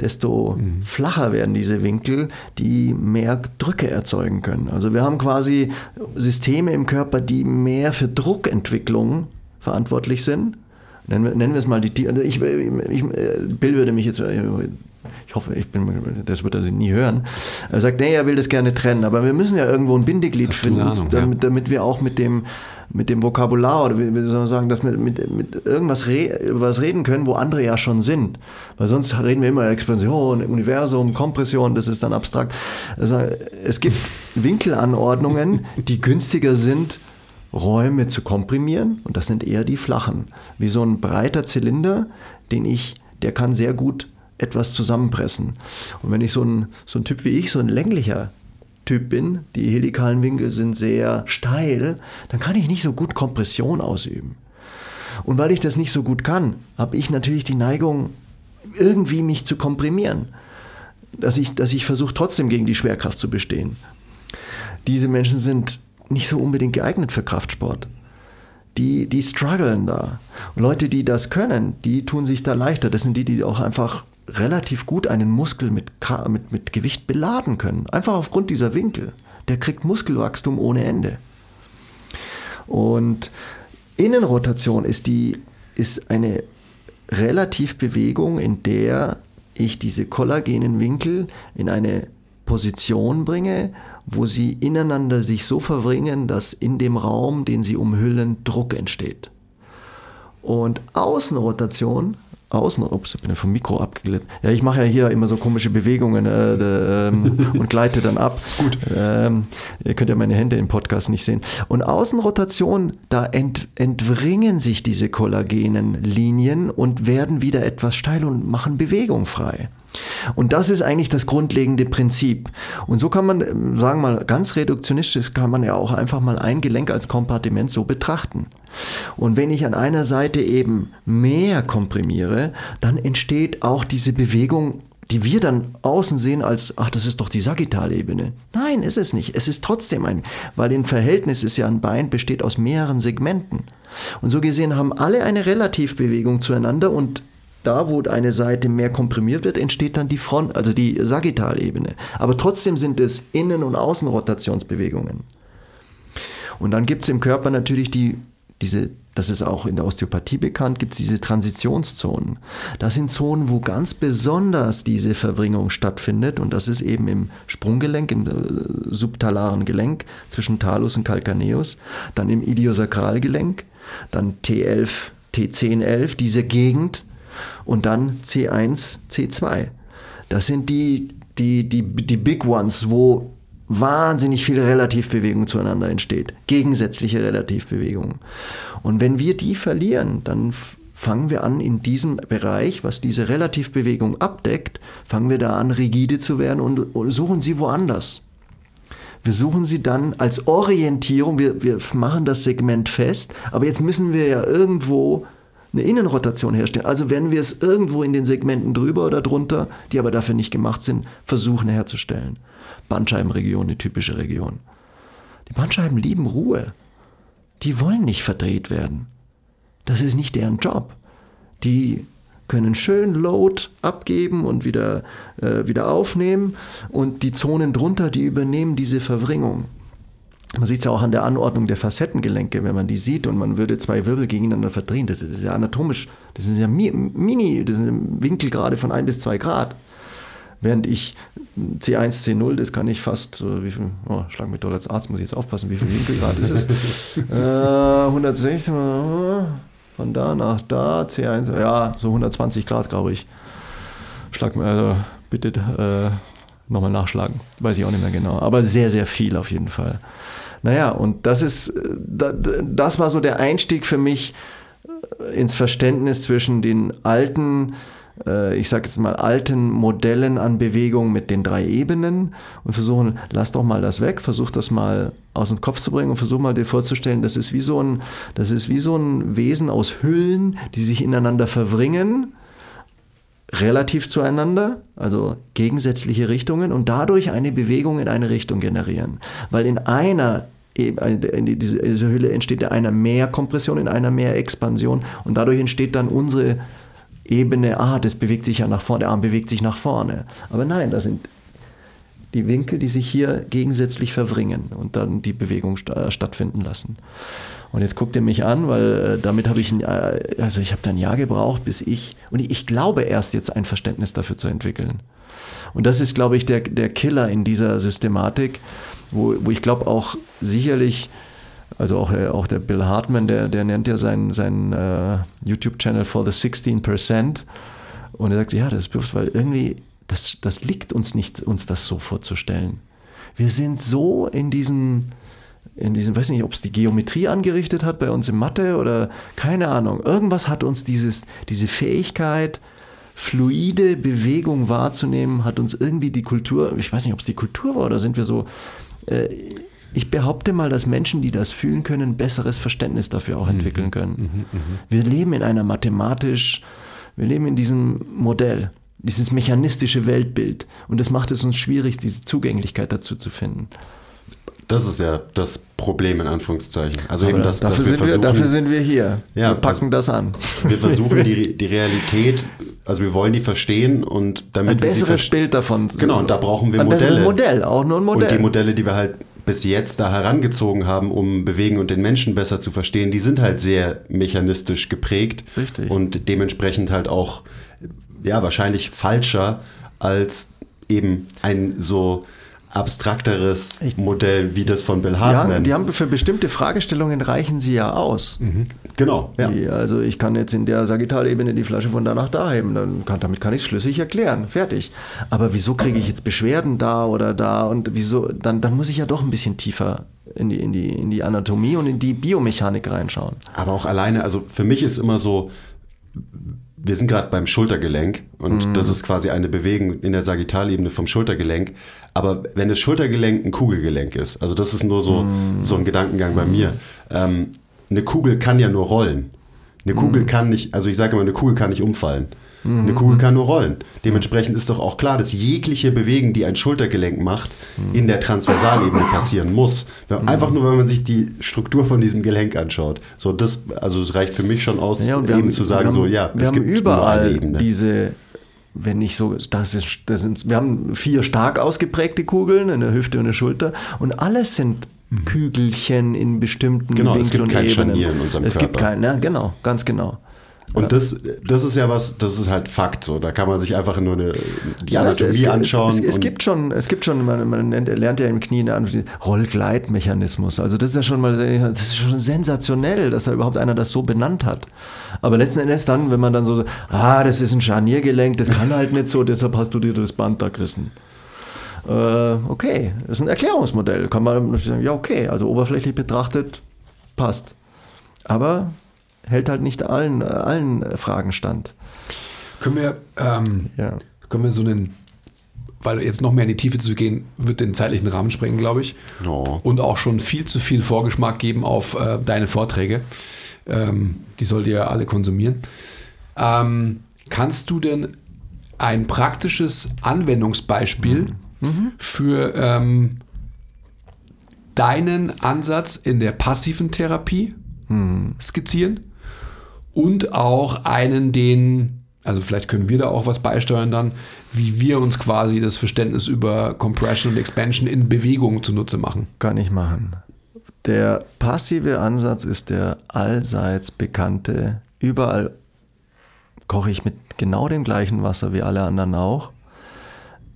desto flacher werden diese Winkel, die mehr Drücke erzeugen können. Also wir haben quasi Systeme im Körper, die mehr für Druckentwicklung verantwortlich sind. Nennen wir, nennen wir es mal die. Tie- also Ich, ich, Bill würde mich jetzt. Ich hoffe, ich bin, das wird er nie hören. Er sagt, nee, er will das gerne trennen, aber wir müssen ja irgendwo ein Bindeglied finden, Ahnung, damit, damit wir auch mit dem, mit dem Vokabular oder wie wie soll man sagen, dass wir mit, mit irgendwas re, was reden können, wo andere ja schon sind. Weil sonst reden wir immer Expansion, Universum, Kompression, das ist dann abstrakt. Also es gibt Winkelanordnungen, die günstiger sind, Räume zu komprimieren und das sind eher die flachen. Wie so ein breiter Zylinder, den ich, der kann sehr gut etwas zusammenpressen. Und wenn ich so ein, so ein Typ wie ich, so ein länglicher Typ bin, die helikalen Winkel sind sehr steil, dann kann ich nicht so gut Kompression ausüben. Und weil ich das nicht so gut kann, habe ich natürlich die Neigung, irgendwie mich zu komprimieren. Dass ich, dass ich versuche, trotzdem gegen die Schwerkraft zu bestehen. Diese Menschen sind nicht so unbedingt geeignet für Kraftsport. Die, die strugglen da. Und Leute, die das können, die tun sich da leichter. Das sind die, die auch einfach relativ gut einen Muskel mit, mit, mit Gewicht beladen können. Einfach aufgrund dieser Winkel. Der kriegt Muskelwachstum ohne Ende. Und Innenrotation ist, die, ist eine Relativbewegung, in der ich diese kollagenen Winkel in eine Position bringe, wo sie ineinander sich so verbringen, dass in dem Raum, den sie umhüllen, Druck entsteht. Und Außenrotation, Außen, ups, ich bin ja vom Mikro abgeglitten. Ja, ich mache ja hier immer so komische Bewegungen äh, de, ähm, und gleite dann ab. ist gut. Ähm, ihr könnt ja meine Hände im Podcast nicht sehen. Und Außenrotation, da ent, entwringen sich diese kollagenen Linien und werden wieder etwas steil und machen Bewegung frei. Und das ist eigentlich das grundlegende Prinzip. Und so kann man, ähm, sagen wir mal, ganz reduktionistisch kann man ja auch einfach mal ein Gelenk als Kompartiment so betrachten. Und wenn ich an einer Seite eben mehr komprimiere, dann entsteht auch diese Bewegung, die wir dann außen sehen als, ach, das ist doch die Sagittalebene. Nein, ist es nicht. Es ist trotzdem ein, weil im Verhältnis ist ja ein Bein besteht aus mehreren Segmenten. Und so gesehen haben alle eine Relativbewegung zueinander und da, wo eine Seite mehr komprimiert wird, entsteht dann die Front, also die Sagittalebene. Aber trotzdem sind es Innen- und Außenrotationsbewegungen. Und dann gibt es im Körper natürlich die, diese, das ist auch in der Osteopathie bekannt, gibt es diese Transitionszonen. Das sind Zonen, wo ganz besonders diese Verbringung stattfindet. Und das ist eben im Sprunggelenk, im äh, subtalaren Gelenk zwischen Talus und Calcaneus, dann im Idiosakralgelenk, dann T11, T1011, diese Gegend und dann C1, C2. Das sind die, die, die, die Big Ones, wo wahnsinnig viel Relativbewegung zueinander entsteht. Gegensätzliche Relativbewegung. Und wenn wir die verlieren, dann fangen wir an, in diesem Bereich, was diese Relativbewegung abdeckt, fangen wir da an, rigide zu werden und suchen sie woanders. Wir suchen sie dann als Orientierung, wir, wir machen das Segment fest, aber jetzt müssen wir ja irgendwo eine Innenrotation herstellen. Also werden wir es irgendwo in den Segmenten drüber oder drunter, die aber dafür nicht gemacht sind, versuchen herzustellen. Bandscheibenregion, eine typische Region. Die Bandscheiben lieben Ruhe. Die wollen nicht verdreht werden. Das ist nicht deren Job. Die können schön Load abgeben und wieder, äh, wieder aufnehmen und die Zonen drunter, die übernehmen diese Verwringung. Man sieht es ja auch an der Anordnung der Facettengelenke, wenn man die sieht und man würde zwei Wirbel gegeneinander verdrehen. Das ist ja anatomisch, das ist ja mini, das sind Winkelgrade von ein bis zwei Grad. Während ich C1, C0, das kann ich fast, äh, wie viel, oh, schlag mich doch als Arzt, muss ich jetzt aufpassen, wie viel Winkelgrad ist es? äh, 160, von da nach da, C1, ja, so 120 Grad, glaube ich. Schlag mir, also bitte äh, nochmal nachschlagen, weiß ich auch nicht mehr genau, aber sehr, sehr viel auf jeden Fall. Naja, und das ist, äh, das war so der Einstieg für mich äh, ins Verständnis zwischen den alten, äh, ich sage jetzt mal alten Modellen an Bewegung mit den drei Ebenen und versuchen, lass doch mal das weg, versuch das mal aus dem Kopf zu bringen und versuch mal dir vorzustellen, das ist wie so ein, das ist wie so ein Wesen aus Hüllen, die sich ineinander verwringen relativ zueinander, also gegensätzliche Richtungen und dadurch eine Bewegung in eine Richtung generieren. Weil in einer in diese Hülle entsteht in einer mehr Kompression, in einer mehr Expansion und dadurch entsteht dann unsere Ebene, ah, das bewegt sich ja nach vorne, der Arm bewegt sich nach vorne. Aber nein, das sind die Winkel, die sich hier gegensätzlich verwringen und dann die Bewegung st stattfinden lassen. Und jetzt guckt ihr mich an, weil äh, damit habe ich, ein, äh, also ich habe da ein Jahr gebraucht, bis ich, und ich glaube erst jetzt ein Verständnis dafür zu entwickeln. Und das ist, glaube ich, der, der Killer in dieser Systematik, wo, wo ich glaube auch sicherlich, also auch, äh, auch der Bill Hartman, der, der nennt ja seinen, seinen äh, YouTube-Channel for the 16%. Und er sagt, ja, das ist weil irgendwie, das, das liegt uns nicht, uns das so vorzustellen. Wir sind so in diesen, in diesem, weiß nicht, ob es die Geometrie angerichtet hat bei uns in Mathe oder keine Ahnung. Irgendwas hat uns dieses, diese Fähigkeit, fluide Bewegung wahrzunehmen, hat uns irgendwie die Kultur, ich weiß nicht, ob es die Kultur war oder sind wir so, äh, ich behaupte mal, dass Menschen, die das fühlen können, besseres Verständnis dafür auch mhm. entwickeln können. Mhm, mh, mh. Wir leben in einer mathematisch, wir leben in diesem Modell, dieses mechanistische Weltbild und das macht es uns schwierig, diese Zugänglichkeit dazu zu finden. Das ist ja das Problem in Anführungszeichen. Also eben das, dafür, sind wir, dafür sind wir hier. Ja, wir packen also, das an. Wir versuchen die, die Realität, also wir wollen die verstehen und damit ein besseres Bild davon. Genau, und da brauchen wir ein Modelle. Ein Modell, auch nur ein Modell. Und die Modelle, die wir halt bis jetzt da herangezogen haben, um Bewegen und den Menschen besser zu verstehen, die sind halt sehr mechanistisch geprägt. Richtig. Und dementsprechend halt auch, ja, wahrscheinlich falscher als eben ein so abstrakteres Echt? Modell wie das von Bill Hartman. Ja, die haben für bestimmte Fragestellungen reichen sie ja aus. Mhm. Genau. Ja. Die, also ich kann jetzt in der Sagittalebene die Flasche von da nach da heben, dann kann, damit kann ich es schlüssig erklären. Fertig. Aber wieso kriege ich jetzt Beschwerden da oder da und wieso, dann, dann muss ich ja doch ein bisschen tiefer in die, in, die, in die Anatomie und in die Biomechanik reinschauen. Aber auch alleine, also für mich ist immer so, wir sind gerade beim Schultergelenk und mm. das ist quasi eine Bewegung in der Sagittalebene vom Schultergelenk. Aber wenn das Schultergelenk ein Kugelgelenk ist, also das ist nur so, mm. so ein Gedankengang bei mir, ähm, eine Kugel kann ja nur rollen. Eine Kugel mm. kann nicht, also ich sage immer, eine Kugel kann nicht umfallen. Eine Kugel kann nur rollen. Dementsprechend ist doch auch klar, dass jegliche Bewegung, die ein Schultergelenk macht, in der Transversalebene passieren muss. Einfach nur, wenn man sich die Struktur von diesem Gelenk anschaut. So, das, also es reicht für mich schon aus, Ja, und eben haben, zu sagen, haben, so, ja, es gibt überall diese, wenn nicht so, das ist, das sind, wir haben vier stark ausgeprägte Kugeln, eine Hüfte und eine Schulter und alles sind Kügelchen in bestimmten Genau, es Winkeln gibt kein und Ebenen. Scharnier in unserem es gibt Körper. kein, ja, genau, ganz genau. Und das, das ist ja was, das ist halt Fakt. So, da kann man sich einfach nur eine, die Ja, es, Anatomie es, anschauen. Es, es, es gibt schon, es gibt schon, man, man nennt, lernt ja im Knie einen Rollgleitmechanismus. Also das ist ja schon mal, das ist schon sensationell, dass da überhaupt einer das so benannt hat. Aber letzten Endes dann, wenn man dann so, ah, das ist ein Scharniergelenk, das kann halt nicht so, deshalb hast du dir das Band da gerissen. Äh, okay, das ist ein Erklärungsmodell. Kann man sagen, ja okay, also oberflächlich betrachtet passt. Aber hält halt nicht allen, äh, allen Fragen stand. Können wir, ähm, Ja. können wir so einen, weil jetzt noch mehr in die Tiefe zu gehen, wird den zeitlichen Rahmen sprengen, glaube ich. Oh. Und auch schon viel zu viel Vorgeschmack geben auf äh, deine Vorträge. Ähm, die sollt ihr ja alle konsumieren. Ähm, kannst du denn ein praktisches Anwendungsbeispiel für ähm, deinen Ansatz in der passiven Therapie skizzieren? Und auch einen, den, also vielleicht können wir da auch was beisteuern dann, wie wir uns quasi das Verständnis über Compression und Expansion in Bewegung zunutze machen. Kann ich machen. Der passive Ansatz ist der allseits bekannte. Überall koche ich mit genau dem gleichen Wasser wie alle anderen auch.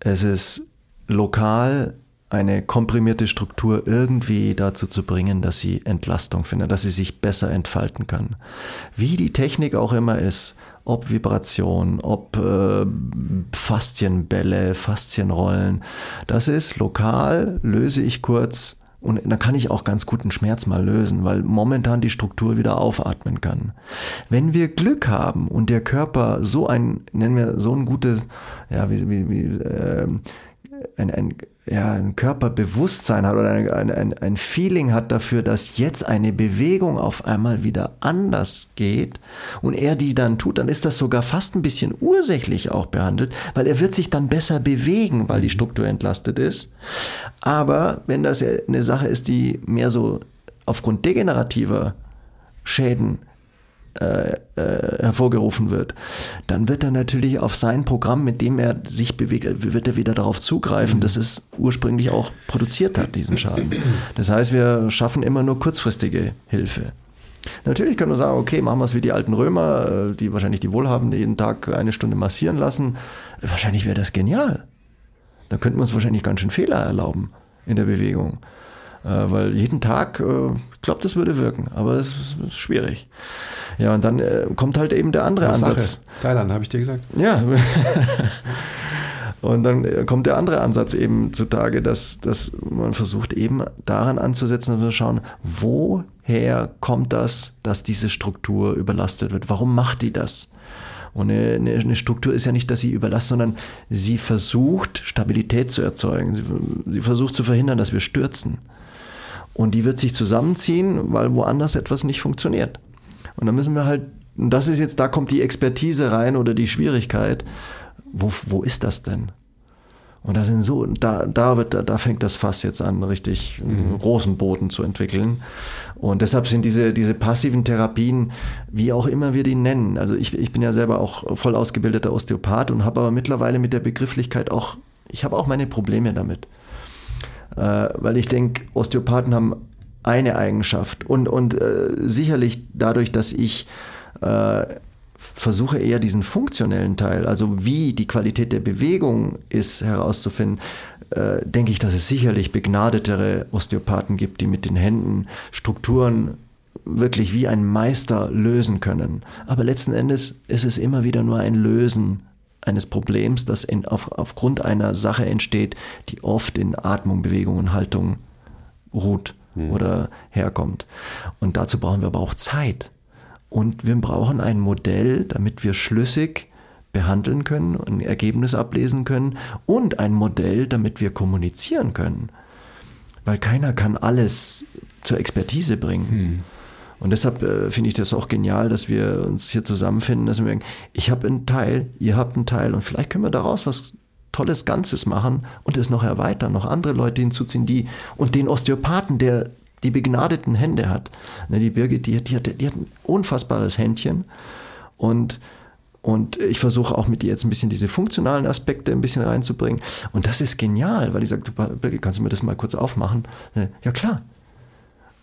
Es ist lokal eine komprimierte Struktur irgendwie dazu zu bringen, dass sie Entlastung findet, dass sie sich besser entfalten kann. Wie die Technik auch immer ist, ob Vibration, ob äh, Faszienbälle, Faszienrollen, das ist lokal, löse ich kurz und dann kann ich auch ganz guten Schmerz mal lösen, weil momentan die Struktur wieder aufatmen kann. Wenn wir Glück haben und der Körper so ein, nennen wir so ein gutes, ja, wie, wie, wie ähm, ein, ein, ja, ein Körperbewusstsein hat oder ein, ein, ein, ein Feeling hat dafür, dass jetzt eine Bewegung auf einmal wieder anders geht und er die dann tut, dann ist das sogar fast ein bisschen ursächlich auch behandelt, weil er wird sich dann besser bewegen, weil die Struktur entlastet ist. Aber wenn das eine Sache ist, die mehr so aufgrund degenerativer Schäden äh, äh, hervorgerufen wird, dann wird er natürlich auf sein Programm, mit dem er sich bewegt, wird er wieder darauf zugreifen, dass es ursprünglich auch produziert hat, diesen Schaden. Das heißt, wir schaffen immer nur kurzfristige Hilfe. Natürlich können wir sagen, okay, machen wir es wie die alten Römer, äh, die wahrscheinlich die Wohlhabenden jeden Tag eine Stunde massieren lassen. Wahrscheinlich wäre das genial. Da könnten wir uns wahrscheinlich ganz schön Fehler erlauben in der Bewegung. Äh, weil jeden Tag, äh, ich glaube, das würde wirken, aber es ist, schwierig. Ja, und dann äh, kommt halt eben der andere Ansatz. Sache. Thailand, habe ich dir gesagt. Ja. Und dann kommt der andere Ansatz eben zutage, dass, dass man versucht eben daran anzusetzen, dass wir schauen, woher kommt das, dass diese Struktur überlastet wird? Warum macht die das? Und eine, eine, eine Struktur ist ja nicht, dass sie überlastet, sondern sie versucht, Stabilität zu erzeugen. Sie, sie versucht zu verhindern, dass wir stürzen. Und die wird sich zusammenziehen, weil woanders etwas nicht funktioniert. Und dann müssen wir halt, und das ist jetzt, da kommt die Expertise rein oder die Schwierigkeit, wo, wo ist das denn? Und da sind so, da, da wird, da, da fängt das Fass jetzt an, richtig einen großen Boden zu entwickeln. Und deshalb sind diese, diese passiven Therapien, wie auch immer wir die nennen, also ich, ich bin ja selber auch voll ausgebildeter Osteopath und habe aber mittlerweile mit der Begrifflichkeit auch, ich habe auch meine Probleme damit. Äh, weil ich denke, Osteopathen haben eine Eigenschaft und, und äh, sicherlich dadurch, dass ich äh, versuche eher diesen funktionellen Teil, also wie die Qualität der Bewegung ist, herauszufinden, äh, denke ich, dass es sicherlich begnadetere Osteopathen gibt, die mit den Händen Strukturen wirklich wie ein Meister lösen können. Aber letzten Endes ist es immer wieder nur ein Lösen eines Problems, das in, auf, aufgrund einer Sache entsteht, die oft in Atmung, Bewegung und Haltung ruht oder herkommt. Und dazu brauchen wir aber auch Zeit. Und wir brauchen ein Modell, damit wir schlüssig behandeln können, ein Ergebnis ablesen können und ein Modell, damit wir kommunizieren können. Weil keiner kann alles zur Expertise bringen. Und deshalb äh, finde ich das auch genial, dass wir uns hier zusammenfinden, dass wir merken, ich habe einen Teil, ihr habt einen Teil und vielleicht können wir daraus was tolles Ganzes machen und es noch erweitern, noch andere Leute hinzuziehen, die und den Osteopathen, der die begnadeten Hände hat. Ne, die Birgit, die, die, hat, die hat ein unfassbares Händchen und und ich versuche auch mit dir jetzt ein bisschen diese funktionalen Aspekte ein bisschen reinzubringen. Und das ist genial, weil ich sage, Birgit, kannst du mir das mal kurz aufmachen? Ja klar,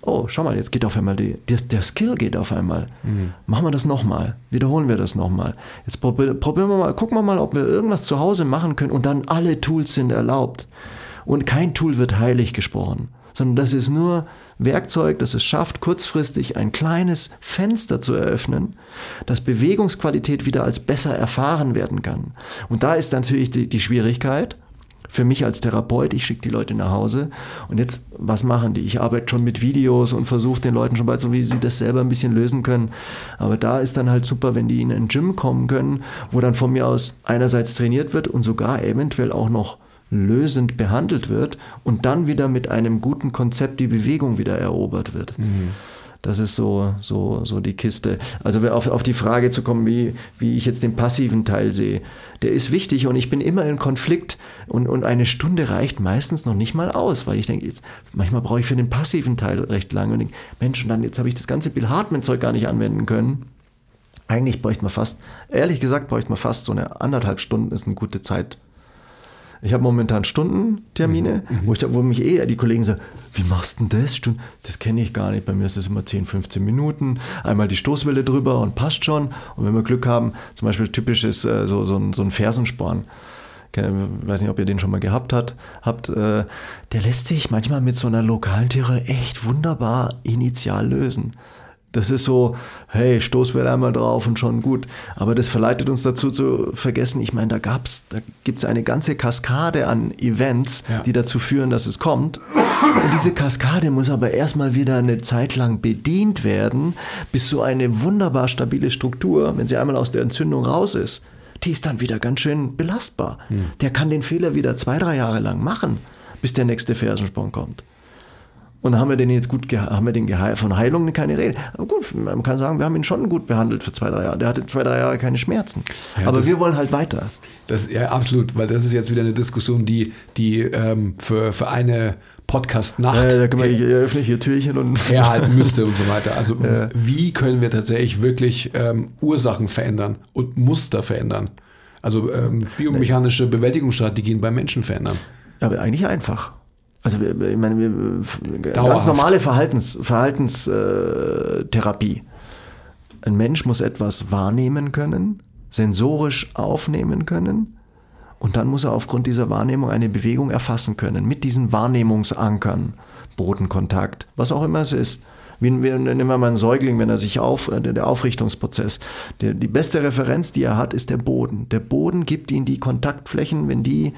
oh, schau mal, jetzt geht auf einmal die, der, der Skill geht auf einmal. Mhm. Machen wir das nochmal. Wiederholen wir das nochmal. Jetzt probieren wir mal, gucken wir mal, ob wir irgendwas zu Hause machen können und dann alle Tools sind erlaubt. Und kein Tool wird heilig gesprochen, sondern das ist nur Werkzeug, das es schafft, kurzfristig ein kleines Fenster zu eröffnen, dass Bewegungsqualität wieder als besser erfahren werden kann. Und da ist natürlich die, die Schwierigkeit, für mich als Therapeut, ich schicke die Leute nach Hause und jetzt, was machen die? Ich arbeite schon mit Videos und versuche den Leuten schon beizubringen, wie sie das selber ein bisschen lösen können. Aber da ist dann halt super, wenn die in ein Gym kommen können, wo dann von mir aus einerseits trainiert wird und sogar eventuell auch noch lösend behandelt wird und dann wieder mit einem guten Konzept die Bewegung wieder erobert wird. Mhm. Das ist so, so, so die Kiste. Also auf, auf die Frage zu kommen, wie, wie ich jetzt den passiven Teil sehe, der ist wichtig und ich bin immer in Konflikt und, und eine Stunde reicht meistens noch nicht mal aus, weil ich denke, jetzt, manchmal brauche ich für den passiven Teil recht lange und denke, Mensch, und dann jetzt habe ich das ganze Bill Hartman-Zeug gar nicht anwenden können. Eigentlich bräuchte man fast, ehrlich gesagt, bräuchte man fast so eine anderthalb Stunden ist eine gute Zeit ich habe momentan Stundentermine, mhm. wo, ich, wo mich eh die Kollegen sagen, wie machst du denn das? Das kenne ich gar nicht. Bei mir ist das immer 10, 15 Minuten. Einmal die Stoßwelle drüber und passt schon. Und wenn wir Glück haben, zum Beispiel typisch ist äh, so, so, ein, so ein Fersensporn. Ich weiß nicht, ob ihr den schon mal gehabt hat, habt. Äh, der lässt sich manchmal mit so einer lokalen Tiere echt wunderbar initial lösen. Das ist so, hey, Stoßwelle einmal drauf und schon gut. Aber das verleitet uns dazu zu vergessen, ich meine, da gab's, da gibt's eine ganze Kaskade an Events, ja. die dazu führen, dass es kommt. Und diese Kaskade muss aber erstmal wieder eine Zeit lang bedient werden, bis so eine wunderbar stabile Struktur, wenn sie einmal aus der Entzündung raus ist, die ist dann wieder ganz schön belastbar. Hm. Der kann den Fehler wieder zwei, drei Jahre lang machen, bis der nächste Fersensprung kommt. Und haben wir den jetzt gut, haben wir den von Heilung keine Rede. Aber gut, man kann sagen, wir haben ihn schon gut behandelt für zwei, drei Jahre. Der hatte zwei, drei Jahre keine Schmerzen. Ja, Aber wir wollen halt weiter. Das, ja, absolut, weil das ist jetzt wieder eine Diskussion, die, die ähm, für, für eine Podcast-Nacht ja, da können wir, ich eröffne hier Türchen und herhalten müsste und so weiter. Also ja. wie können wir tatsächlich wirklich ähm, Ursachen verändern und Muster verändern? Also ähm, biomechanische Bewältigungsstrategien bei Menschen verändern. Aber eigentlich einfach. Also ich meine, wir, ganz normale Verhaltens, Verhaltenstherapie. Ein Mensch muss etwas wahrnehmen können, sensorisch aufnehmen können und dann muss er aufgrund dieser Wahrnehmung eine Bewegung erfassen können mit diesen Wahrnehmungsankern, Bodenkontakt, was auch immer es ist. Wie, nehmen wir mal einen Säugling, wenn er sich auf, äh, der Aufrichtungsprozess. Der, die beste Referenz, die er hat, ist der Boden. Der Boden gibt ihm die Kontaktflächen, wenn die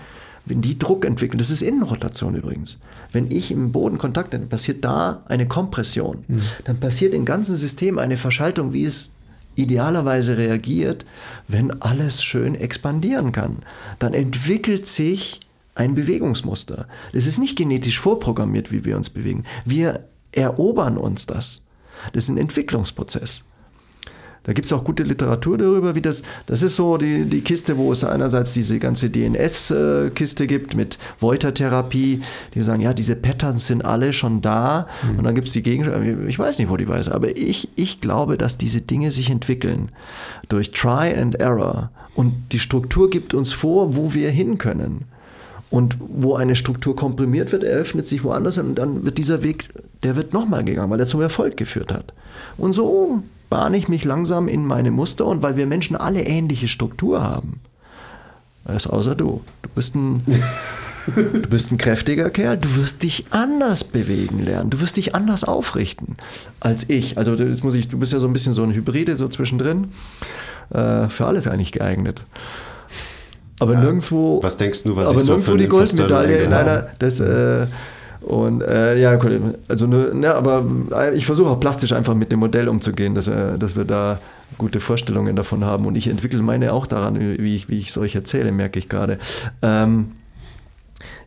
wenn die Druck entwickeln, das ist Innenrotation übrigens. Wenn ich im Boden Kontakt, dann passiert da eine Kompression. Mhm. Dann passiert im ganzen System eine Verschaltung, wie es idealerweise reagiert, wenn alles schön expandieren kann. Dann entwickelt sich ein Bewegungsmuster. Das ist nicht genetisch vorprogrammiert, wie wir uns bewegen. Wir erobern uns das. Das ist ein Entwicklungsprozess. Da gibt es auch gute Literatur darüber, wie das, das ist so die, die Kiste, wo es einerseits diese ganze DNS-Kiste gibt mit Voiter-Therapie, die sagen, ja, diese Patterns sind alle schon da mhm. und dann gibt es die Gegenstände, ich weiß nicht, wo die Weise, aber ich, ich glaube, dass diese Dinge sich entwickeln durch Try and Error und die Struktur gibt uns vor, wo wir hin können. Und wo eine Struktur komprimiert wird, eröffnet sich woanders und dann wird dieser Weg, der wird nochmal gegangen, weil er zum Erfolg geführt hat. Und so bahne ich mich langsam in meine Muster und weil wir Menschen alle ähnliche Struktur haben. Das außer du. Du bist ein, du bist ein kräftiger Kerl, du wirst dich anders bewegen lernen, du wirst dich anders aufrichten als ich. Also das muss ich, du bist ja so ein bisschen so ein Hybride so zwischendrin. Äh, für alles eigentlich geeignet. Aber ja, nirgendwo. Was denkst du, was aber ich nirgendwo so die Goldmedaille in einer. Das, äh, und äh, ja, also ne, aber äh, ich versuche auch plastisch einfach mit dem Modell umzugehen, dass wir, dass wir da gute Vorstellungen davon haben. Und ich entwickle meine auch daran, wie ich, es euch erzähle, merke ich gerade. Ähm,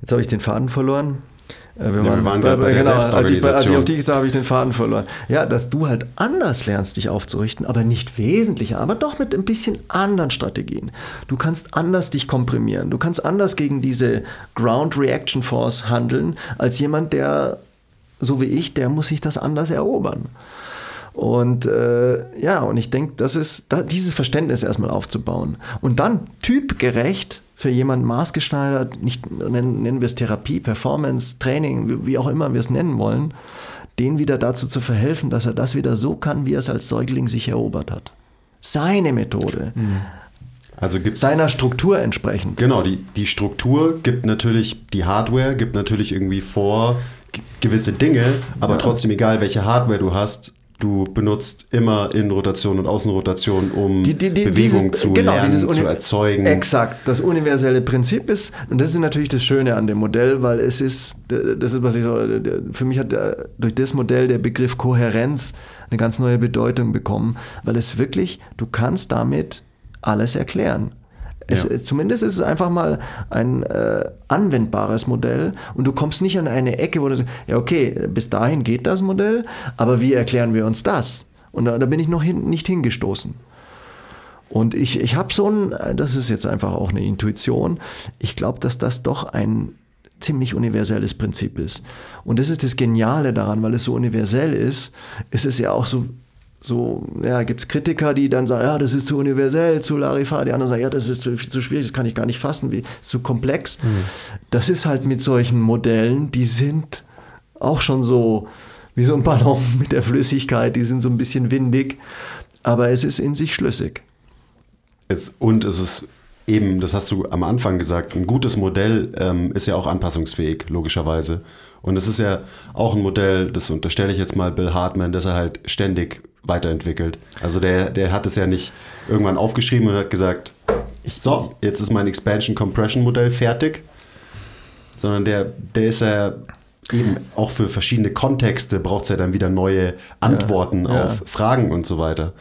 jetzt habe ich den Faden verloren. Äh, Wir Ja, wir waren gerade bei der genau, als ich, als ich Selbstorganisation. auf dich sah, habe ich den Faden verloren. Ja, dass du halt anders lernst, dich aufzurichten, aber nicht wesentlich, aber doch mit ein bisschen anderen Strategien. Du kannst anders dich komprimieren. Du kannst anders gegen diese Ground Reaction Force handeln, als jemand, der, so wie ich, der muss sich das anders erobern. Und äh, ja, und ich denke, das ist da, dieses Verständnis erstmal aufzubauen. Und dann typgerecht für jemanden maßgeschneidert, nicht nennen, nennen wir es Therapie, Performance, Training, wie, auch immer wir es nennen wollen, den wieder dazu zu verhelfen, dass er das wieder so kann, wie er es als Säugling sich erobert hat. Seine Methode, Also gibt seiner Struktur entsprechend. Genau, die, die Struktur gibt natürlich, die Hardware gibt natürlich irgendwie vor gewisse Dinge, aber trotzdem egal, welche Hardware du hast, du benutzt immer Innenrotation und Außenrotation, um Die- die- die- Bewegung dieses- zu genau, lernen, dieses zu erzeugen. Exakt, das universelle Prinzip ist, und das ist natürlich das Schöne an dem Modell, weil es ist, das ist, was ich so, für mich hat der, durch das Modell der Begriff Kohärenz eine ganz neue Bedeutung bekommen, weil es wirklich, du kannst damit alles erklären. Es, Ja. Zumindest ist es einfach mal ein äh, anwendbares Modell und du kommst nicht an eine Ecke, wo du sagst, ja okay, bis dahin geht das Modell, aber wie erklären wir uns das? Und da, da bin ich noch hin, nicht hingestoßen. Und ich, ich habe so ein, das ist jetzt einfach auch eine Intuition, ich glaube, dass das doch ein ziemlich universelles Prinzip ist. Und das ist das Geniale daran, weil es so universell ist, ist es ja auch so, so ja, gibt es Kritiker, die dann sagen, ja, das ist zu universell, zu Larifar, die anderen sagen, ja, das ist zu, zu schwierig, das kann ich gar nicht fassen, wie, zu komplex. Das ist halt mit solchen Modellen, die sind auch schon so wie so ein Ballon mit der Flüssigkeit, die sind so ein bisschen windig, aber es ist in sich schlüssig. Es, und es ist eben, das hast du am Anfang gesagt, ein gutes Modell ähm, ist ja auch anpassungsfähig, logischerweise. Und es ist ja auch ein Modell, das unterstelle ich jetzt mal Bill Hartman, dass er halt ständig weiterentwickelt. Also der, der hat es ja nicht irgendwann aufgeschrieben und hat gesagt, so, jetzt ist mein Expansion Compression Modell fertig, sondern der, der ist ja eben auch für verschiedene Kontexte braucht es ja dann wieder neue Antworten ja. auf Fragen und so weiter.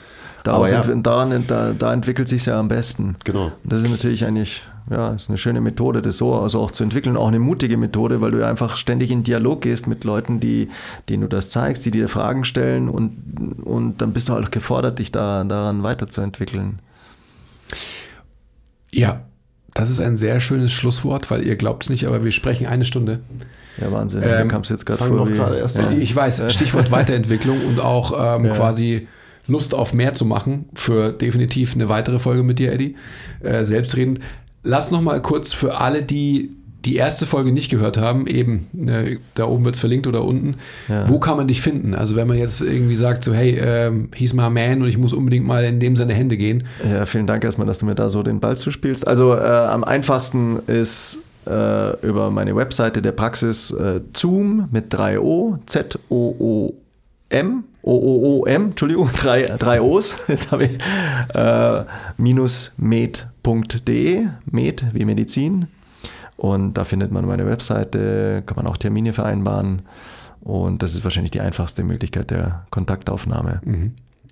Daraus Aber ja, ent- daran, da, da entwickelt sich ja am besten. Genau. Und das ist natürlich eigentlich, ja, ist eine schöne Methode, das so also auch zu entwickeln, auch eine mutige Methode, weil du ja einfach ständig in Dialog gehst mit Leuten, die, denen du das zeigst, die dir Fragen stellen und, und dann bist du halt gefordert, dich da, daran weiterzuentwickeln. Ja, das ist ein sehr schönes Schlusswort, weil ihr glaubt es nicht, aber wir sprechen eine Stunde. Ja, Wahnsinn. Ähm, du kamst jetzt gerade vor. wie- gerade erst ja. an. Ich weiß, Stichwort Weiterentwicklung und auch ähm, Ja. quasi Lust auf mehr zu machen für definitiv eine weitere Folge mit dir, Eddie. Äh, selbstredend. Lass noch mal kurz für alle, die die erste Folge nicht gehört haben, eben, äh, da oben wird es verlinkt oder unten, Ja. wo kann man dich finden? Also wenn man jetzt irgendwie sagt, so hey, ähm, he's my man und ich muss unbedingt mal in dem seine Hände gehen. Ja, vielen Dank erstmal, dass du mir da so den Ball zuspielst. Also äh, am einfachsten ist äh, über meine Webseite der Praxis äh, Zoom mit 3 O, Z-O-O-M, O-O-O-M, Entschuldigung, drei, drei O's, jetzt habe ich, äh, minus med.de, med wie Medizin. Und da findet man meine Webseite, kann man auch Termine vereinbaren. Und das ist wahrscheinlich die einfachste Möglichkeit der Kontaktaufnahme.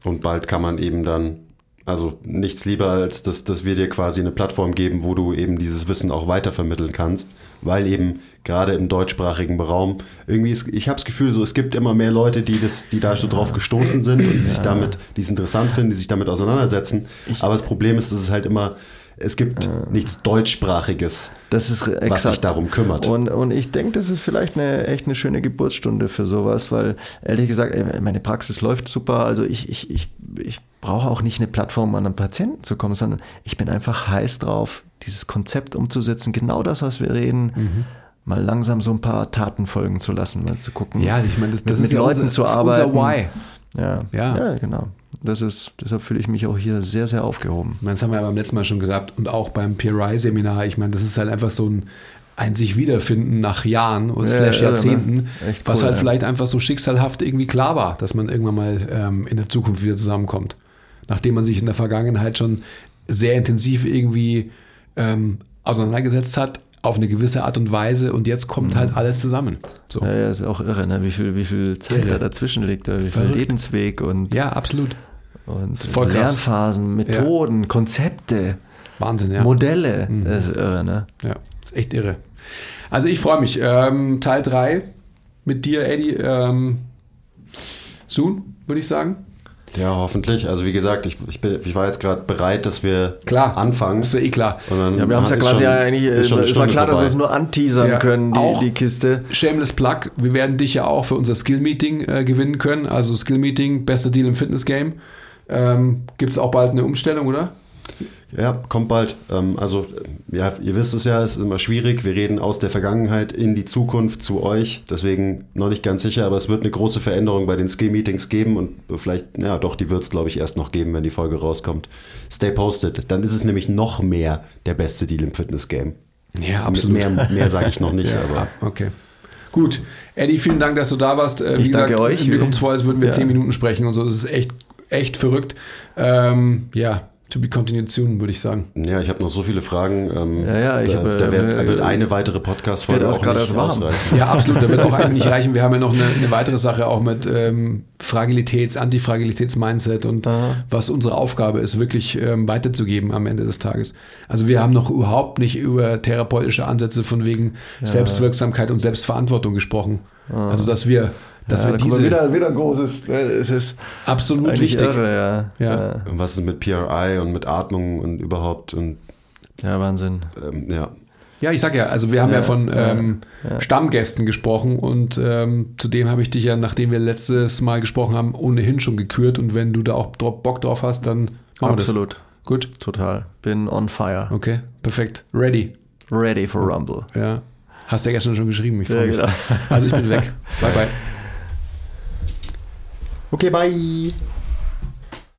Und bald kann man eben dann, also nichts lieber, als dass, dass wir dir quasi eine Plattform geben, wo du eben dieses Wissen auch weitervermitteln kannst, weil eben gerade im deutschsprachigen Raum irgendwie, ist, ich habe das Gefühl, so es gibt immer mehr Leute, die, das, die da so drauf gestoßen sind und die sich damit, die es interessant finden, die sich damit auseinandersetzen. Aber das Problem ist, dass es halt immer, es gibt nichts deutschsprachiges, Das ist exakt. was sich darum kümmert. Und, und ich denke, das ist vielleicht eine echt eine schöne Geburtsstunde für sowas, weil ehrlich gesagt, ey, meine Praxis läuft super. Also ich, ich, ich, ich brauche auch nicht eine Plattform, um an einen Patienten zu kommen, sondern ich bin einfach heiß drauf, dieses Konzept umzusetzen, genau das, was wir reden. Mhm. Mal langsam so ein paar Taten folgen zu lassen, mal zu gucken. Ja, ich meine, das, mit, das mit ist ja Leuten unser, zu arbeiten. unser Why. Ja. Ja. ja, genau. Das ist, deshalb fühle ich mich auch hier sehr, sehr aufgehoben. Das haben wir ja beim letzten Mal schon gesagt und auch beim PRI-Seminar. Ich meine, das ist halt einfach so ein, ein sich wiederfinden nach Jahren oder Ja, slash? Jahrzehnten, was cool, halt ja. vielleicht einfach so schicksalhaft irgendwie klar war, dass man irgendwann mal ähm, in der Zukunft wieder zusammenkommt. Nachdem man sich in der Vergangenheit schon sehr intensiv irgendwie ähm, auseinandergesetzt hat, auf eine gewisse Art und Weise und jetzt kommt Mhm. halt alles zusammen. So. Ja, ja, ist auch irre, ne? wie, viel, wie viel Zeit Irre. da dazwischen liegt, wie viel Verrückt. Lebensweg und Ja, absolut. Und voll krass. Lernphasen, Methoden, Konzepte, Wahnsinn, ja. Modelle. Mhm. Das ist irre, ne? Ja, ist echt irre. Also ich freue mich. Ähm, Teil 3 mit dir, Eddie, ähm, soon, würde ich sagen. Ja, hoffentlich. Also wie gesagt, ich, ich, bin, ich war jetzt gerade bereit, dass wir Klar. anfangen. ist ja eh klar. Und dann Ja, wir haben es ja quasi schon- ja eigentlich, äh, ist schon eine es war klar, dass wir vorbei. es nur anteasern Ja, können, die, auch- die Kiste. Shameless Plug, wir werden dich ja auch für unser Skill-Meeting äh, gewinnen können. Also Skill-Meeting, bester Deal im Fitness-Game. Ähm, Gibt es auch bald eine Umstellung, oder? Ja, kommt bald. Ähm, also, ja, ihr wisst es ja, es ist immer schwierig. Wir reden aus der Vergangenheit in die Zukunft zu euch. Deswegen noch nicht ganz sicher, aber es wird eine große Veränderung bei den Skill-Meetings geben und vielleicht, ja doch, die wird es, glaube ich, erst noch geben, wenn die Folge rauskommt. Stay posted. Dann ist es nämlich noch mehr der beste Deal im Fitness-Game. Ja, Mehr, mehr sage ich noch nicht, Ja, aber. okay. Gut. Eddie, vielen Dank, dass du da warst. Äh, Ich danke euch. Mir kommt es vor, als würden wir Ja. zehn Minuten sprechen und so. Das ist echt, echt verrückt. Ähm, ja, to be continued soon, würde ich sagen. Ja, ich habe noch so viele Fragen. Ähm, Ja, ja, ich da, hab, äh, da wird, äh, wird eine weitere Podcast-Folge wird auch auch gerade nicht ausreichen. Ja, absolut. Da wird auch eigentlich nicht reichen. Wir haben ja noch eine, eine weitere Sache auch mit ähm, Fragilitäts-, Antifragilitäts-Mindset und Aha. was unsere Aufgabe ist, wirklich ähm, weiterzugeben am Ende des Tages. Also wir haben noch überhaupt nicht über therapeutische Ansätze von wegen Selbstwirksamkeit und Selbstverantwortung gesprochen. Also dass wir, dass ja, wir diese wieder, wieder ein großes, äh, es ist absolut wichtig. irre, ja. Ja. Ja. Und was ist mit PRI und mit Atmung und überhaupt und ja, Wahnsinn. ähm, ja. Ja, ich sag ja, also wir haben ja, Ja, von ja, ähm, ja. Stammgästen gesprochen und ähm, zudem habe ich dich ja, nachdem wir letztes Mal gesprochen haben, ohnehin schon gekürt und wenn du da auch Bock drauf hast, dann machen Absolut. wir das. Gut, Total. Bin on fire. okay, perfekt. Ready. Ready for Rumble. Ja. Hast du ja gestern schon geschrieben, ich freue Ja, mich. genau. Also ich bin weg. Bye bye. Okay, bye.